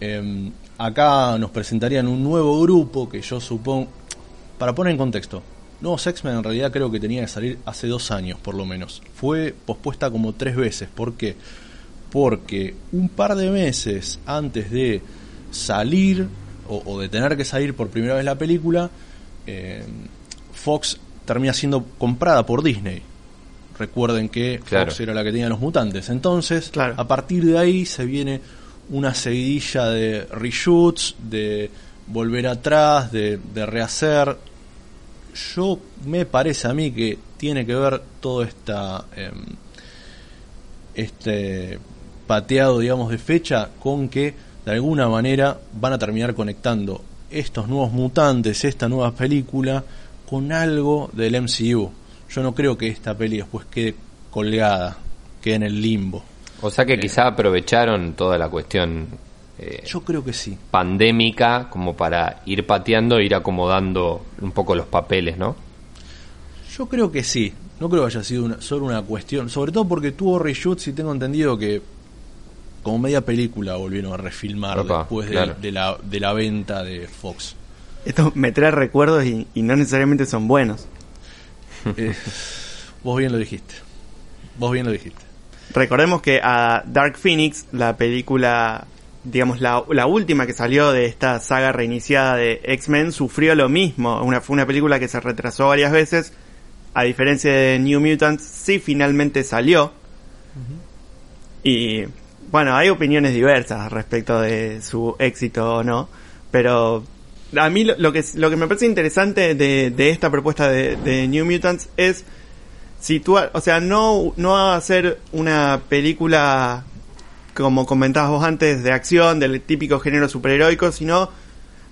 Eh, acá nos presentarían un nuevo grupo que yo supongo, para poner en contexto, Nuevos X-Men en realidad creo que tenía que salir hace dos años por lo menos. Fue pospuesta como tres veces. ¿Por qué? Porque un par de meses antes de salir o, o de tener que salir por primera vez la película, eh, Fox termina siendo comprada por Disney. Recuerden que Claro. Fox era la que tenía los mutantes. Entonces, Claro. a partir de ahí se viene una seguidilla de reshoots, de volver atrás, de, de rehacer. Yo me parece a mí que tiene que ver todo esta em, este pateado, digamos, de fecha con que de alguna manera van a terminar conectando estos nuevos mutantes, esta nueva película, con algo del MCU. Yo no creo que esta peli después quede colgada, quede en el limbo. O sea que quizá aprovecharon toda la cuestión eh, Yo creo que sí. pandémica como para ir pateando, ir acomodando un poco los papeles, ¿no? Yo creo que sí. No creo que haya sido una- solo una cuestión. Sobre todo porque tuvo reshoots y tengo entendido que como media película volvieron a refilmar Opa, después de, claro. de la, de la venta de Fox. Esto me trae recuerdos y, y no necesariamente son buenos. Eh, vos bien lo dijiste. Vos bien lo dijiste. Recordemos que a Dark Phoenix, la película, digamos, la, la última que salió de esta saga reiniciada de X-Men, sufrió lo mismo. Una, fue una película que se retrasó varias veces. A diferencia de New Mutants, sí finalmente salió. Y bueno, hay opiniones diversas respecto de su éxito o no. Pero a mí lo, que, lo que me parece interesante de, de esta propuesta de, New Mutants es situar, o sea, no, no hacer una película como comentabas vos antes de acción del típico género superheroico, sino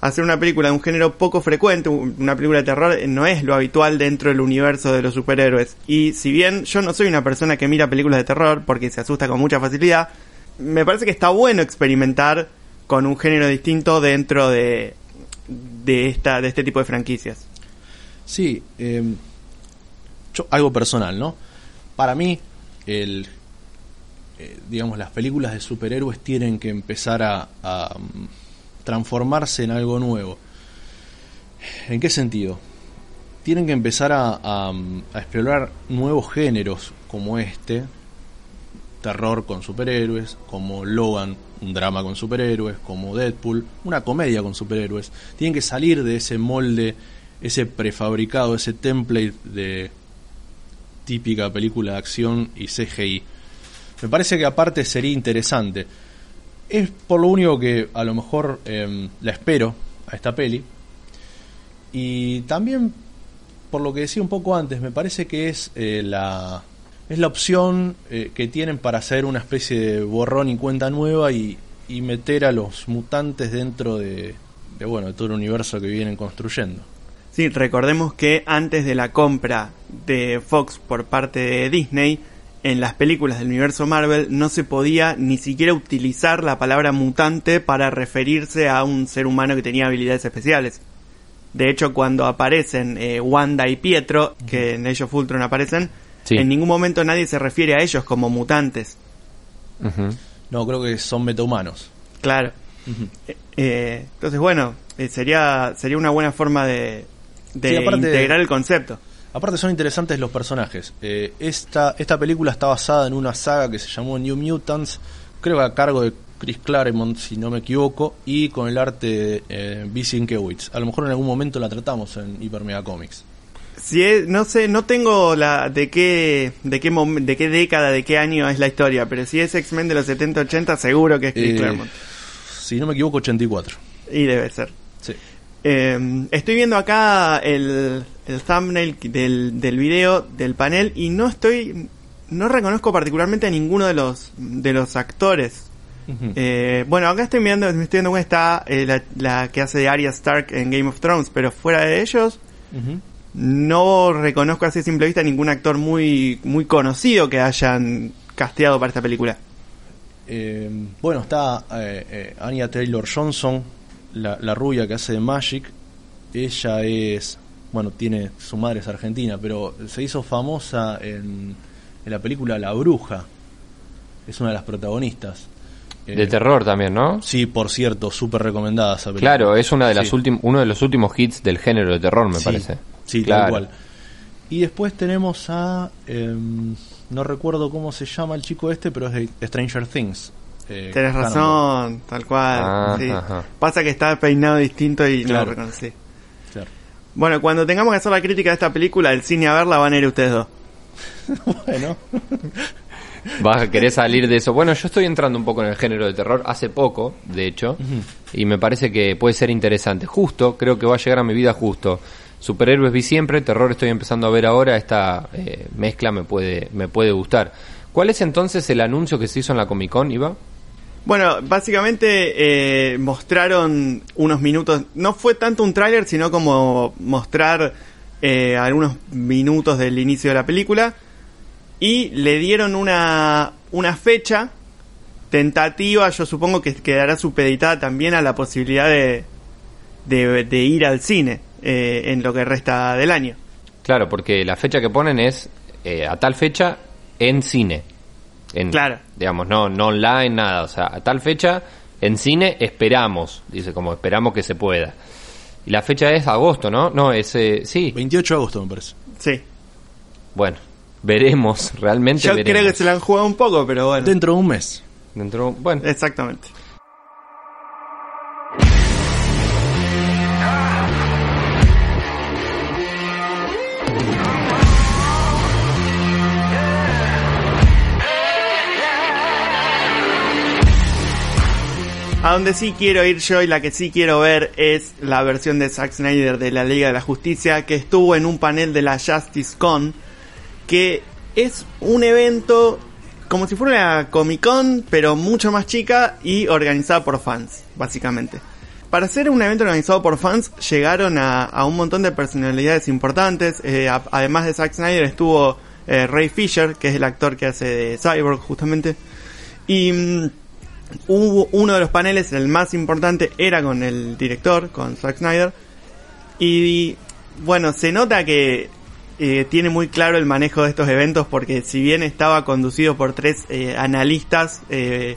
hacer una película de un género poco frecuente, un- una película de terror eh, no es lo habitual dentro del universo de los superhéroes. Y si bien yo no soy una persona que mira películas de terror porque se asusta con mucha facilidad, me parece que está bueno experimentar con un género distinto dentro de de esta de este tipo de franquicias. Sí, eh, algo personal, ¿no? Para mí, el, eh, digamos, las películas de superhéroes tienen que empezar a, mm, transformarse en algo nuevo. ¿En qué sentido? Tienen que empezar a, a, mm, a explorar nuevos géneros como este, terror con superhéroes, como Logan, un drama con superhéroes, como Deadpool, una comedia con superhéroes. Tienen que salir de ese molde, ese prefabricado, ese template de típica película de acción y CGI. Me parece que aparte sería interesante. Es por lo único que a lo mejor em, la espero a esta peli. Y también, por lo que decía un poco antes, me parece que es eh, la es la opción eh, que tienen para hacer una especie de borrón y cuenta nueva y, y meter a los mutantes dentro de, de, bueno de todo el universo que vienen construyendo. Sí, recordemos que antes de la compra de Fox por parte de Disney, en las películas del universo Marvel no se podía ni siquiera utilizar la palabra mutante para referirse a un ser humano que tenía habilidades especiales. De hecho, cuando aparecen eh, Wanda y Pietro, que en Age of Ultron aparecen, Sí. en ningún momento nadie se refiere a ellos como mutantes. No, creo que son metahumanos. Claro. Eh, eh, entonces, bueno, eh, sería, sería una buena forma de, de Sí, aparte- integrar el concepto. Aparte son interesantes los personajes. Eh, esta, esta película está basada en una saga que se llamó New Mutants, creo que a cargo de Chris Claremont, si no me equivoco, y con el arte de eh, B. Sienkiewicz. A lo mejor en algún momento la tratamos en Hyper Mega Comics. Si es- no sé, no tengo la de qué de qué mom- de qué década, de qué año es la historia, pero si es X-Men de los 70-80 seguro que es Chris Eh, Claremont. Si no me equivoco, 84. Y debe ser. Sí. Eh, estoy viendo acá el, el thumbnail del, del video del panel y no estoy no reconozco particularmente a ninguno de los de los actores. Eh, bueno, acá estoy mirando, me estoy viendo cómo está eh, la, la que hace de Arya Stark en Game of Thrones, pero fuera de ellos. No reconozco así a simple vista ningún actor muy muy conocido que hayan casteado para esta película. Eh, bueno, está eh, eh, Anya Taylor Johnson, la, la rubia que hace de Magic. Ella es, bueno, tiene su madre es argentina, pero se hizo famosa en, en la película La Bruja. Es una de las protagonistas. Eh, De terror también, ¿no? Sí, por cierto, súper recomendada esa película. Claro, es una de las Sí. uno de los últimos hits del género de terror, me Sí, parece. Sí, claro. tal cual. Y después tenemos a. em, no recuerdo cómo se llama el chico este, pero es de Stranger Things. Eh, Cannonball. razón, tal cual. Ah, sí. Pasa que está peinado distinto y no lo reconocí. Claro. Bueno, cuando tengamos que hacer la crítica de esta película, el cine a verla van a ir ustedes dos. (laughs) bueno. (laughs) Vas a querer salir de eso. Bueno, yo estoy entrando un poco en el género de terror hace poco, de hecho, y me parece que puede ser interesante. Justo, creo que va a llegar a mi vida justo. Superhéroes vi siempre, terror estoy empezando a ver ahora, esta eh, mezcla me puede, me puede gustar. ¿Cuál es entonces el anuncio que se hizo en la Comic Con, Iba? Bueno, básicamente eh, mostraron unos minutos, no fue tanto un tráiler, sino como mostrar eh, algunos minutos del inicio de la película y le dieron una, una fecha tentativa, yo supongo que quedará supeditada también a la posibilidad de, de, de ir al cine eh, en lo que resta del año. Claro, porque la fecha que ponen es eh, a tal fecha en cine. En, Claro. Digamos, no, no online, nada. O sea, a tal fecha en cine esperamos. Dice, como esperamos que se pueda. Y la fecha es agosto, ¿no? No, es. eh, sí. 28 de agosto, me parece. Sí. Bueno, veremos. (laughs) Realmente Yo veremos. creo que se la han jugado un poco, pero bueno. Dentro de un mes. Dentro, bueno, Exactamente. A donde sí quiero ir yo y la que sí quiero ver es la versión de Zack Snyder de la Liga de la Justicia que estuvo en un panel de la Justice Con que es un evento como si fuera una Comic Con pero mucho más chica y organizada por fans básicamente. Para ser un evento organizado por fans llegaron a, un montón de personalidades importantes. eh, además de Zack Snyder estuvo eh, Ray Fisher, que es el actor que hace de Cyborg justamente. Y mm, hubo uno de los paneles, el más importante, era con el director, con Zack Snyder. Y bueno, se nota que eh, tiene muy claro el manejo de estos eventos porque si bien estaba conducido por tres eh, analistas, eh,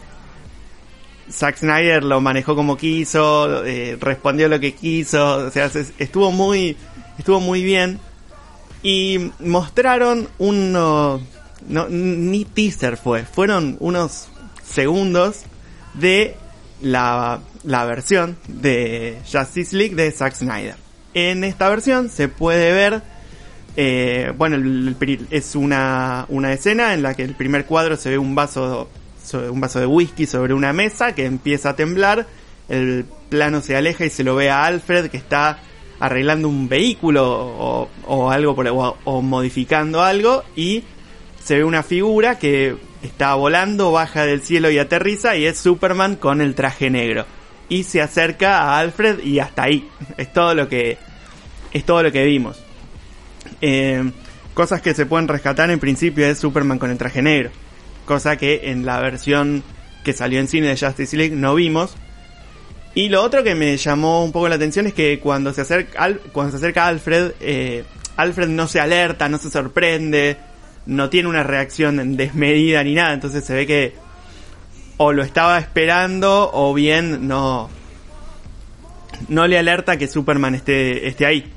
Zack Snyder lo manejó como quiso, eh, respondió lo que quiso, o sea, se- estuvo muy, estuvo muy bien. Y mostraron uno, no, ni teaser fue, fueron unos segundos de la, la versión de Justice League de Zack Snyder. En esta versión se puede ver, eh, bueno, es una, una escena en la que el primer cuadro se ve un vaso, so- un vaso de whisky sobre una mesa que empieza a temblar, el plano se aleja y se lo ve a Alfred que está arreglando un vehículo o, algo por, o modificando algo y se ve una figura que está volando, baja del cielo y aterriza y es Superman con el traje negro. Y se acerca a Alfred y hasta ahí. Es todo lo que es todo lo que vimos. Eh, cosas que se pueden rescatar en principio es Superman con el traje negro. Cosa que en la versión que salió en cine de Justice League no vimos. Y lo otro que me llamó un poco la atención es que cuando se acerca, cuando se acerca Alfred, eh, Alfred no se alerta, no se sorprende, no tiene una reacción desmedida ni nada. Entonces se ve que o lo estaba esperando o bien no, no le alerta que Superman esté, esté ahí.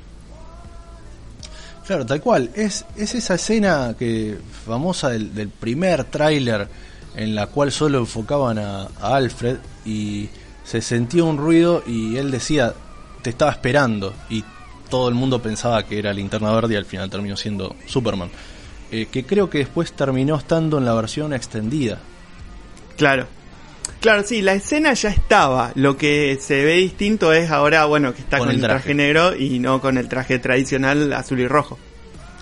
Claro, tal cual. Es, es esa escena que famosa del, del primer tráiler en la cual solo enfocaban a, a Alfred y se sentía un ruido y él decía, te estaba esperando y todo el mundo pensaba que era Linterna Verde y al final terminó siendo Superman. Eh, que creo que después terminó estando en la versión extendida. Claro. Claro, sí, la escena ya estaba. Lo que se ve distinto es ahora, bueno, que está con, el traje. negro y no con el traje tradicional azul y rojo.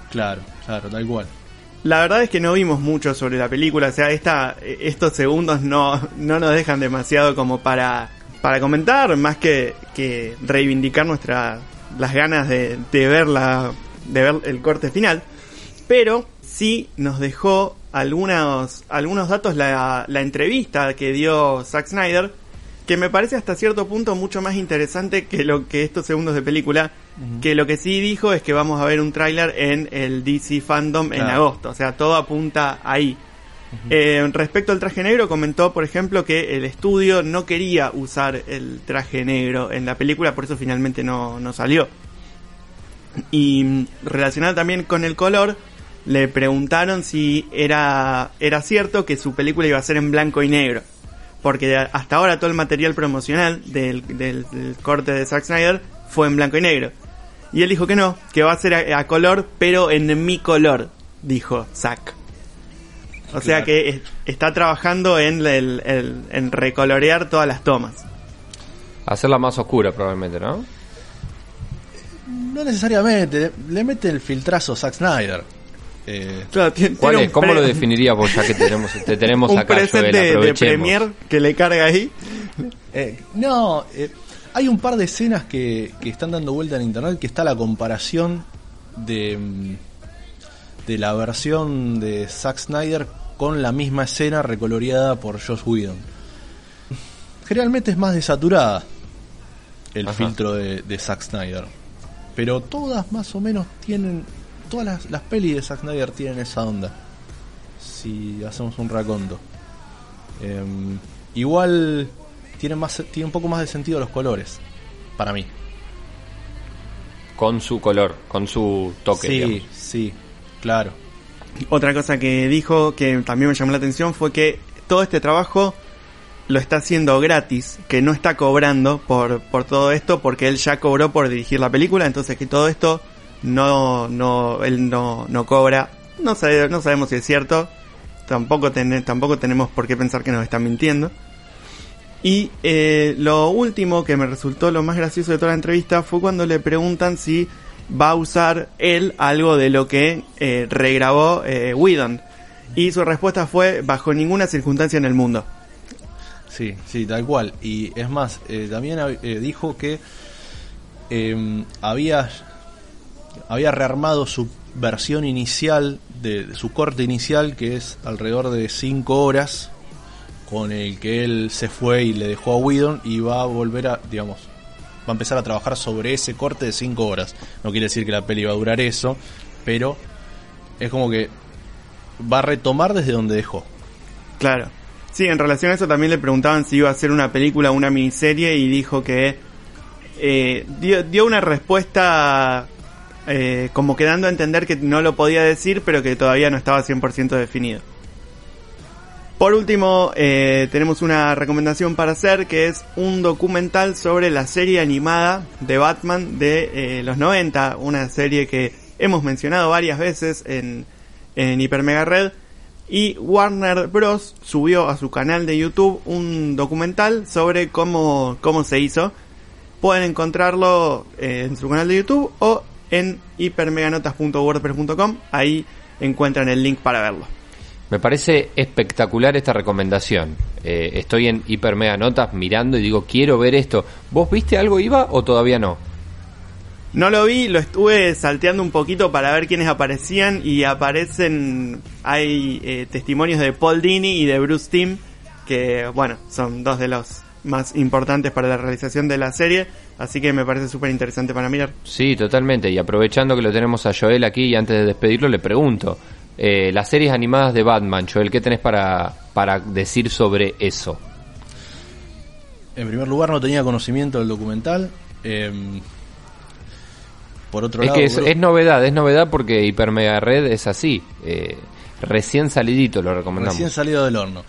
Claro, claro, tal cual. La verdad es que no vimos mucho sobre la película, o sea, esta, estos segundos no, no nos dejan demasiado como para, para comentar, más que, que reivindicar nuestra, las ganas de, de, verla, de ver el corte final. Pero sí nos dejó algunos, algunos datos la, la entrevista que dio Zack Snyder, que me parece hasta cierto punto mucho más interesante que lo que estos segundos de película, uh -huh. que lo que sí dijo es que vamos a ver un tráiler en el DC Fandom claro. en agosto, o sea, todo apunta ahí. Uh -huh. eh, respecto al traje negro, comentó, por ejemplo, que el estudio no quería usar el traje negro en la película, por eso finalmente no, no salió. Y relacionado también con el color, le preguntaron si era, era cierto que su película iba a ser en blanco y negro. Porque hasta ahora todo el material promocional del, del, del corte de Zack Snyder fue en blanco y negro. Y él dijo que no, que va a ser a, a color, pero en mi color, dijo Zack. O claro. sea que es, está trabajando en, el, el, en recolorear todas las tomas. Hacerla más oscura probablemente, ¿no? No necesariamente, le mete el filtrazo Zack Snyder. Eh, claro, tiene, ¿Cuál tiene es? ¿Cómo lo definirías vos ya que tenemos, te tenemos (laughs) un acá? Joel, de, de Premiere que le carga ahí. Eh, no, eh, hay un par de escenas que, que, están dando vuelta en internet que está la comparación de, mm, de la versión de Zack Snyder con la misma escena recoloreada por Josh Whedon. Generalmente es más desaturada el Ajá. filtro de, de Zack Snyder. Pero todas más o menos tienen. Todas las, las pelis de Zack Snyder tienen esa onda. Si hacemos un raconto. Em, igual tiene, más, tiene un poco más de sentido los colores. Para mí. Con su color, con su toque. sí, digamos. sí, claro. Otra cosa que dijo que también me llamó la atención fue que todo este trabajo lo está haciendo gratis, que no está cobrando por, por todo esto porque él ya cobró por dirigir la película, entonces que todo esto no, no, él no, no cobra. No, sabe- no sabemos si es cierto, tampoco, ten- tampoco tenemos por qué pensar que nos están mintiendo. Y eh, lo último que me resultó lo más gracioso de toda la entrevista fue cuando le preguntan si va a usar él algo de lo que eh, regrabó eh, Whedon. Y su respuesta fue bajo ninguna circunstancia en el mundo. Sí, sí, tal cual. Y es más, eh, también eh, dijo que eh, había, había rearmado su versión inicial, de, su corte inicial, que es alrededor de 5 horas, con el que él se fue y le dejó a Whedon y va a volver a, digamos, va a empezar a trabajar sobre ese corte de 5 horas. No quiere decir que la peli va a durar eso, pero es como que va a retomar desde donde dejó. Claro. Sí, en relación a eso también le preguntaban si iba a hacer una película o una miniserie y dijo que eh, dio, dio una respuesta eh, como quedando a entender que no lo podía decir, pero que todavía no estaba 100% definido. Por último, eh, tenemos una recomendación para hacer que es un documental sobre la serie animada de Batman de eh, los 90, una serie que hemos mencionado varias veces en, en Hiper Mega Red. Y Warner Bros. subió a su canal de YouTube un documental sobre cómo, cómo se hizo. Pueden encontrarlo eh, en su canal de YouTube o en hipermeganotas.wordpress.com. Ahí encuentran el link para verlo. Me parece espectacular esta recomendación. Eh, estoy en Hiper Mega Notas mirando y digo, quiero ver esto. ¿Vos viste algo, Iva, o todavía no? No lo vi, lo estuve salteando un poquito para ver quiénes aparecían y aparecen, hay eh, testimonios de Paul Dini y de Bruce Timm, que bueno, son dos de los más importantes para la realización de la serie, así que me parece súper interesante para mirar. Sí, totalmente. Y aprovechando que lo tenemos a Joel aquí y antes de despedirlo, le pregunto. eh, las series animadas de Batman, Joel, ¿qué tenés para, para decir sobre eso? En primer lugar, no tenía conocimiento del documental. em, por otro Es lado, que es, es novedad, es novedad porque Hiper Mega Red es así. eh, recién salidito lo recomendamos. recién salido del horno.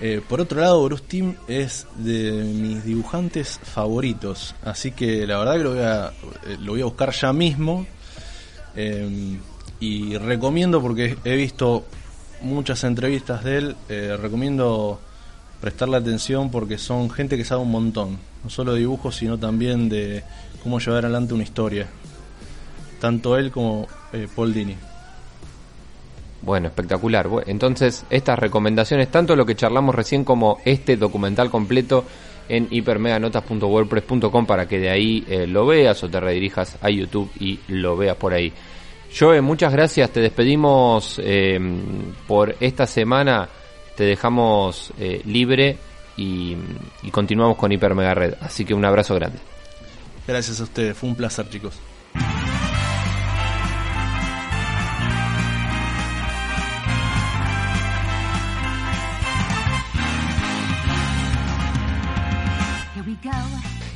Eh, por otro lado, Bruce es de mis dibujantes favoritos. Así que la verdad que lo voy a, eh, lo voy a buscar ya mismo. em, y recomiendo, porque he visto muchas entrevistas de él, eh, recomiendo prestarle atención porque son gente que sabe un montón. No solo de dibujos, sino también de cómo llevar adelante una historia. Tanto él como eh, Paul Dini. Bueno, espectacular. Entonces, estas recomendaciones, tanto lo que charlamos recién como este documental completo en hipermeganotas.wordpress.com para que de ahí eh, lo veas o te redirijas a YouTube y lo veas por ahí. Joe, muchas gracias. Te despedimos eh, por esta semana. Te dejamos eh, libre y, y continuamos con Hiper Mega Red. Así que un abrazo grande. Gracias a ustedes, fue un placer chicos.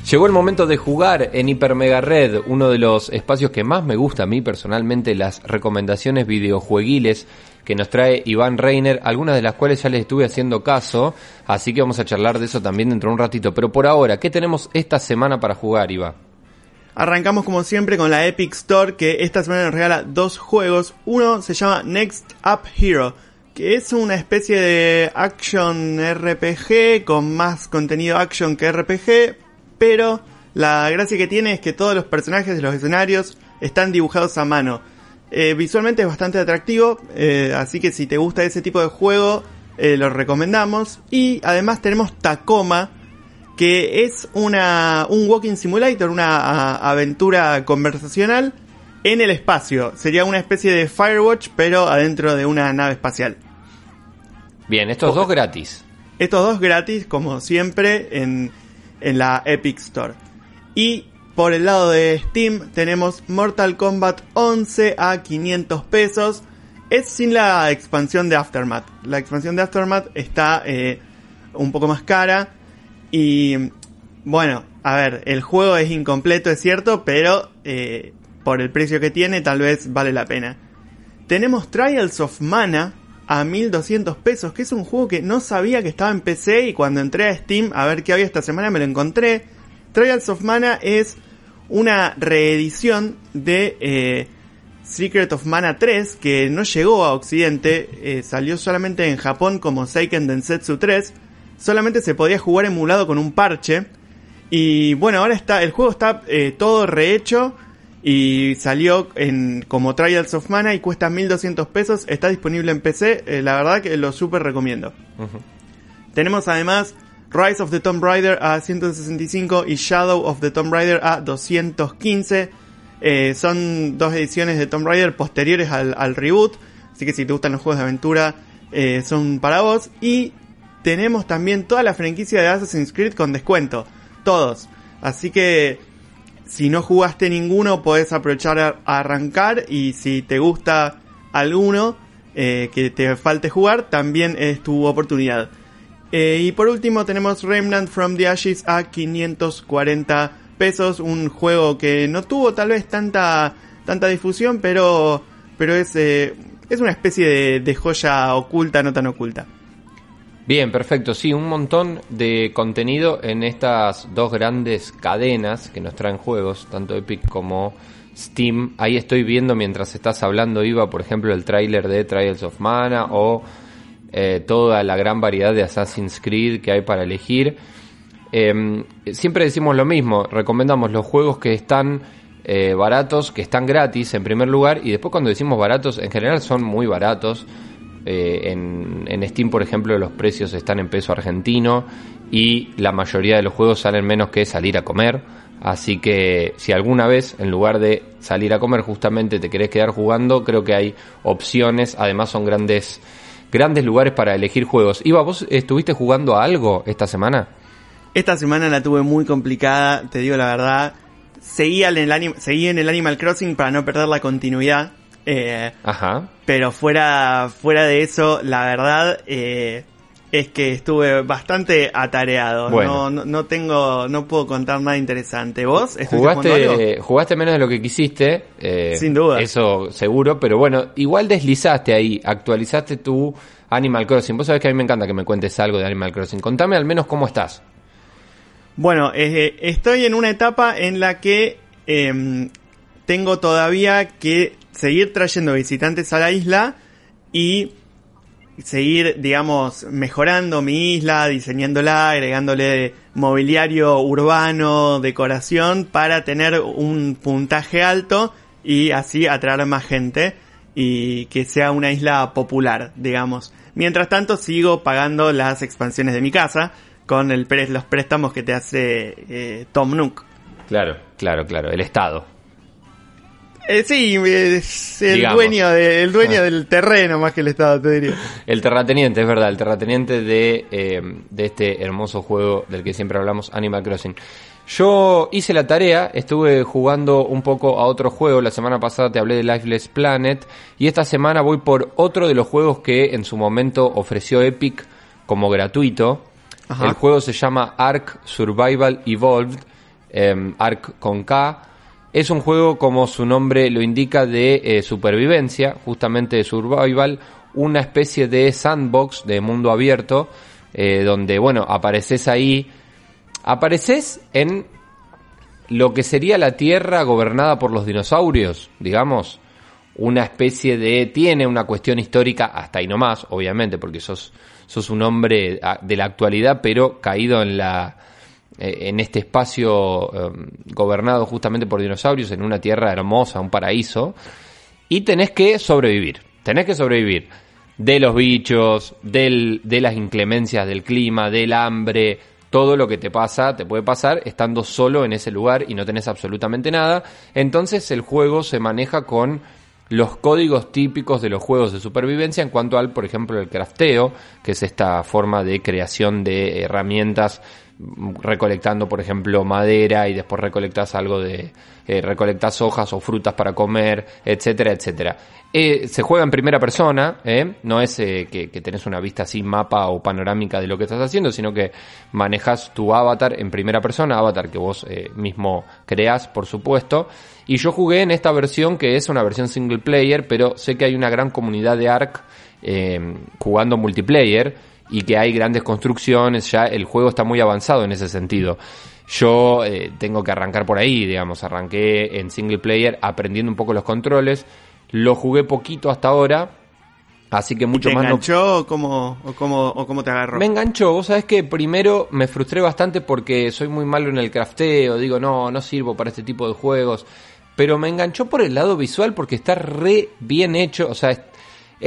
Llegó el momento de jugar en Hiper Mega Red, uno de los espacios que más me gusta a mí personalmente, las recomendaciones videojueguiles que nos trae Iván Reiner, algunas de las cuales ya les estuve haciendo caso, así que vamos a charlar de eso también dentro de un ratito. Pero por ahora, ¿qué tenemos esta semana para jugar, Iván? Arrancamos como siempre con la Epic Store que esta semana nos regala dos juegos. Uno se llama Next Up Hero, que es una especie de action RPG con más contenido action que RPG, pero la gracia que tiene es que todos los personajes de los escenarios están dibujados a mano. Eh, visualmente es bastante atractivo, eh, así que si te gusta ese tipo de juego, eh, lo recomendamos. Y además tenemos Tacoma, que es una, un walking simulator, una a- aventura conversacional en el espacio. Sería una especie de Firewatch, pero adentro de una nave espacial. Bien, estos dos gratis. Estos dos gratis, como siempre, en, en la Epic Store. Y por el lado de Steam tenemos Mortal Kombat 11 a 500 pesos. Es sin la expansión de Aftermath. La expansión de Aftermath está eh, un poco más cara. Y bueno, a ver, el juego es incompleto, es cierto, pero eh, por el precio que tiene tal vez vale la pena. Tenemos Trials of Mana a 1200 pesos, que es un juego que no sabía que estaba en PC y cuando entré a Steam a ver qué había esta semana me lo encontré. Trials of Mana es una reedición de eh, Secret of Mana 3 que no llegó a Occidente, eh, salió solamente en Japón como Seiken Densetsu 3, solamente se podía jugar emulado con un parche. Y bueno, ahora está el juego está eh, todo rehecho y salió en como Trials of Mana y cuesta 1200 pesos, está disponible en PC, eh, la verdad que lo súper recomiendo. Tenemos además Rise of the Tomb Raider a 165 y Shadow of the Tomb Raider a 215. Eh, son dos ediciones de Tomb Raider posteriores al, al reboot, así que si te gustan los juegos de aventura eh, son para vos. Y tenemos también toda la franquicia de Assassin's Creed con descuento, todos. Así que si no jugaste ninguno podés aprovechar a, arrancar y si te gusta alguno eh, que te falte jugar, también es tu oportunidad. Eh, y por último tenemos Remnant from the Ashes a 540 pesos, un juego que no tuvo tal vez tanta tanta difusión, pero pero es eh, es una especie de joya oculta, no tan oculta. Bien, perfecto. Sí, un montón de contenido en estas dos grandes cadenas que nos traen juegos, tanto Epic como Steam. Ahí estoy viendo mientras estás hablando, Iba, por ejemplo, el tráiler de Trials of Mana o eh, toda la gran variedad de Assassin's Creed que hay para elegir. Eh, siempre decimos lo mismo, recomendamos los juegos que están eh, baratos, que están gratis en primer lugar, y después cuando decimos baratos, en general son muy baratos. Eh, en, Steam, por ejemplo, los precios están en peso argentino y la mayoría de los juegos salen menos que salir a comer. Así que si alguna vez, en lugar de salir a comer, justamente te querés quedar jugando, creo que hay opciones. Además son grandes, grandes lugares para elegir juegos. Iba, ¿vos estuviste jugando a algo esta semana? Esta semana la tuve muy complicada, te digo la verdad. Seguí en el Animal Crossing para no perder la continuidad. Eh, Ajá. pero fuera, fuera de eso, la verdad eh, es que estuve bastante atareado. Bueno. No, no, no tengo, no puedo contar nada interesante. ¿Vos? Jugaste, jugaste menos de lo que quisiste. eh, Sin duda. Eso seguro, pero bueno, igual deslizaste ahí, actualizaste tu Animal Crossing. Vos sabés que a mí me encanta que me cuentes algo de Animal Crossing. Contame al menos cómo estás. Bueno, estoy en una etapa en la que em, tengo todavía que seguir trayendo visitantes a la isla y seguir, digamos, mejorando mi isla, diseñándola, agregándole mobiliario urbano, decoración, para tener un puntaje alto y así atraer más gente y que sea una isla popular, digamos. Mientras tanto sigo pagando las expansiones de mi casa con el los préstamos que te hace eh, Tom Nook. Claro, claro, claro. El Estado. Eh, sí, es el Digamos. dueño, de- el dueño del terreno más que el Estado, te diría. El terrateniente, es verdad, el terrateniente de, eh, de este hermoso juego del que siempre hablamos, Animal Crossing. Yo hice la tarea, estuve jugando un poco a otro juego, la semana pasada te hablé de Lifeless Planet, y esta semana voy por otro de los juegos que en su momento ofreció Epic como gratuito. Ajá. El juego se llama Ark Survival Evolved, em, Ark con K. Es un juego, como su nombre lo indica, de eh, supervivencia, justamente de survival, una especie de sandbox de mundo abierto, eh, donde, bueno, apareces ahí, apareces en lo que sería la Tierra gobernada por los dinosaurios, digamos, una especie de, tiene una cuestión histórica, hasta ahí nomás, obviamente, porque sos, sos un hombre ah, de la actualidad, pero caído en la, en este espacio eh, gobernado justamente por dinosaurios, en una tierra hermosa, un paraíso, y tenés que sobrevivir, tenés que sobrevivir de los bichos, del, de las inclemencias del clima, del hambre, todo lo que te pasa, te puede pasar estando solo en ese lugar y no tenés absolutamente nada. Entonces el juego se maneja con los códigos típicos de los juegos de supervivencia en cuanto al, por ejemplo, el crafteo, que es esta forma de creación de herramientas recolectando, por ejemplo, madera y después recolectas algo de, eh, recolectas hojas o frutas para comer, etcétera, etcétera. Eh, se juega en primera persona, ¿eh? no es que, que tenés una vista así mapa o panorámica de lo que estás haciendo, sino que manejas tu avatar en primera persona, avatar que vos mismo creás, por supuesto. Y yo jugué en esta versión que es una versión single player, pero sé que hay una gran comunidad de eh, jugando multiplayer y que hay grandes construcciones, ya el juego está muy avanzado en ese sentido. Yo eh, tengo que arrancar por ahí, digamos, arranqué en single player aprendiendo un poco los controles, lo jugué poquito hasta ahora, así que mucho ¿Te más no enganchó o cómo, o cómo, o cómo te agarró? me enganchó, vos sabés que primero me frustré bastante porque soy muy malo en el crafteo, digo, no, no sirvo para este tipo de juegos, pero me enganchó por el lado visual porque está re bien hecho, o sea,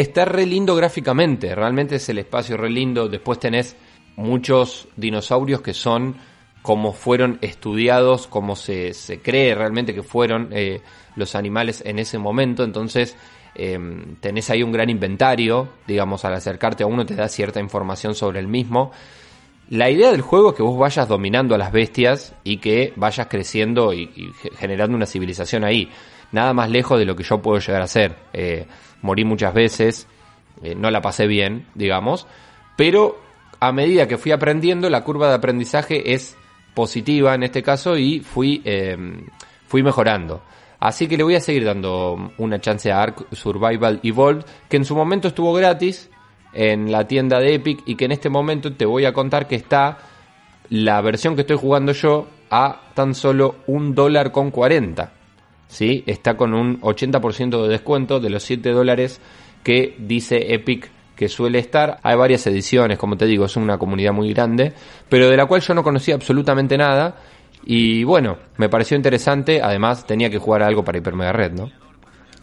está re lindo gráficamente, realmente es el espacio re lindo, después tenés muchos dinosaurios que son como fueron estudiados, como se, se cree realmente que fueron eh, los animales en ese momento, entonces eh, tenés ahí un gran inventario, digamos, al acercarte a uno te da cierta información sobre el mismo. La idea del juego es que vos vayas dominando a las bestias y que vayas creciendo y, y ge- generando una civilización ahí. Nada más lejos de lo que yo puedo llegar a ser. Eh, morí muchas veces, eh, no la pasé bien, digamos, pero a medida que fui aprendiendo, la curva de aprendizaje es positiva en este caso y fui, eh, fui mejorando. Así que le voy a seguir dando una chance a Ark Survival Evolved, que en su momento estuvo gratis en la tienda de Epic y que en este momento te voy a contar que está la versión que estoy jugando yo a tan solo un dólar con 40. ¿Sí? Está con un 80% de descuento de los 7 dólares que dice Epic que suele estar. Hay varias ediciones, como te digo, es una comunidad muy grande, pero de la cual yo no conocía absolutamente nada. Y bueno, me pareció interesante. Además, tenía que jugar algo para Hyper Mega Red, ¿no?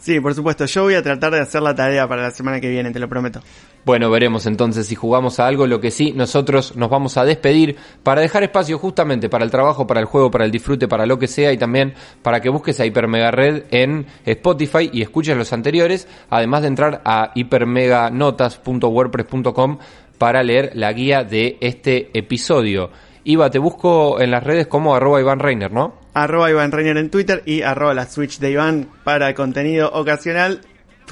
Sí, por supuesto. Yo voy a tratar de hacer la tarea para la semana que viene, te lo prometo. Bueno, veremos entonces si jugamos a algo. Lo que sí, nosotros nos vamos a despedir para dejar espacio justamente para el trabajo, para el juego, para el disfrute, para lo que sea y también para que busques a Hyper Mega Red en Spotify y escuches los anteriores, además de entrar a hipermeganotas.wordpress.com para leer la guía de este episodio. Iba, te busco en las redes como arroba Iván Reiner, ¿no? Arroba Iván Reiner en Twitter y arroba la Switch de Iván para contenido ocasional,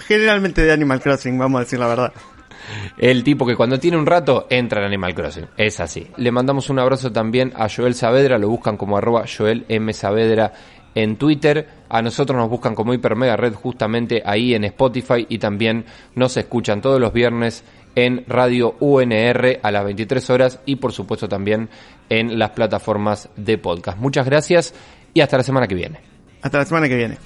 generalmente de Animal Crossing, vamos a decir la verdad. El tipo que cuando tiene un rato entra en Animal Crossing. Es así. Le mandamos un abrazo también a Joel Saavedra. Lo buscan como arroba Joel M. Saavedra en Twitter. A nosotros nos buscan como Hiper Mega Red justamente ahí en Spotify. Y también nos escuchan todos los viernes en Radio UNR a las 23 horas. Y por supuesto también en las plataformas de podcast. Muchas gracias y hasta la semana que viene. Hasta la semana que viene.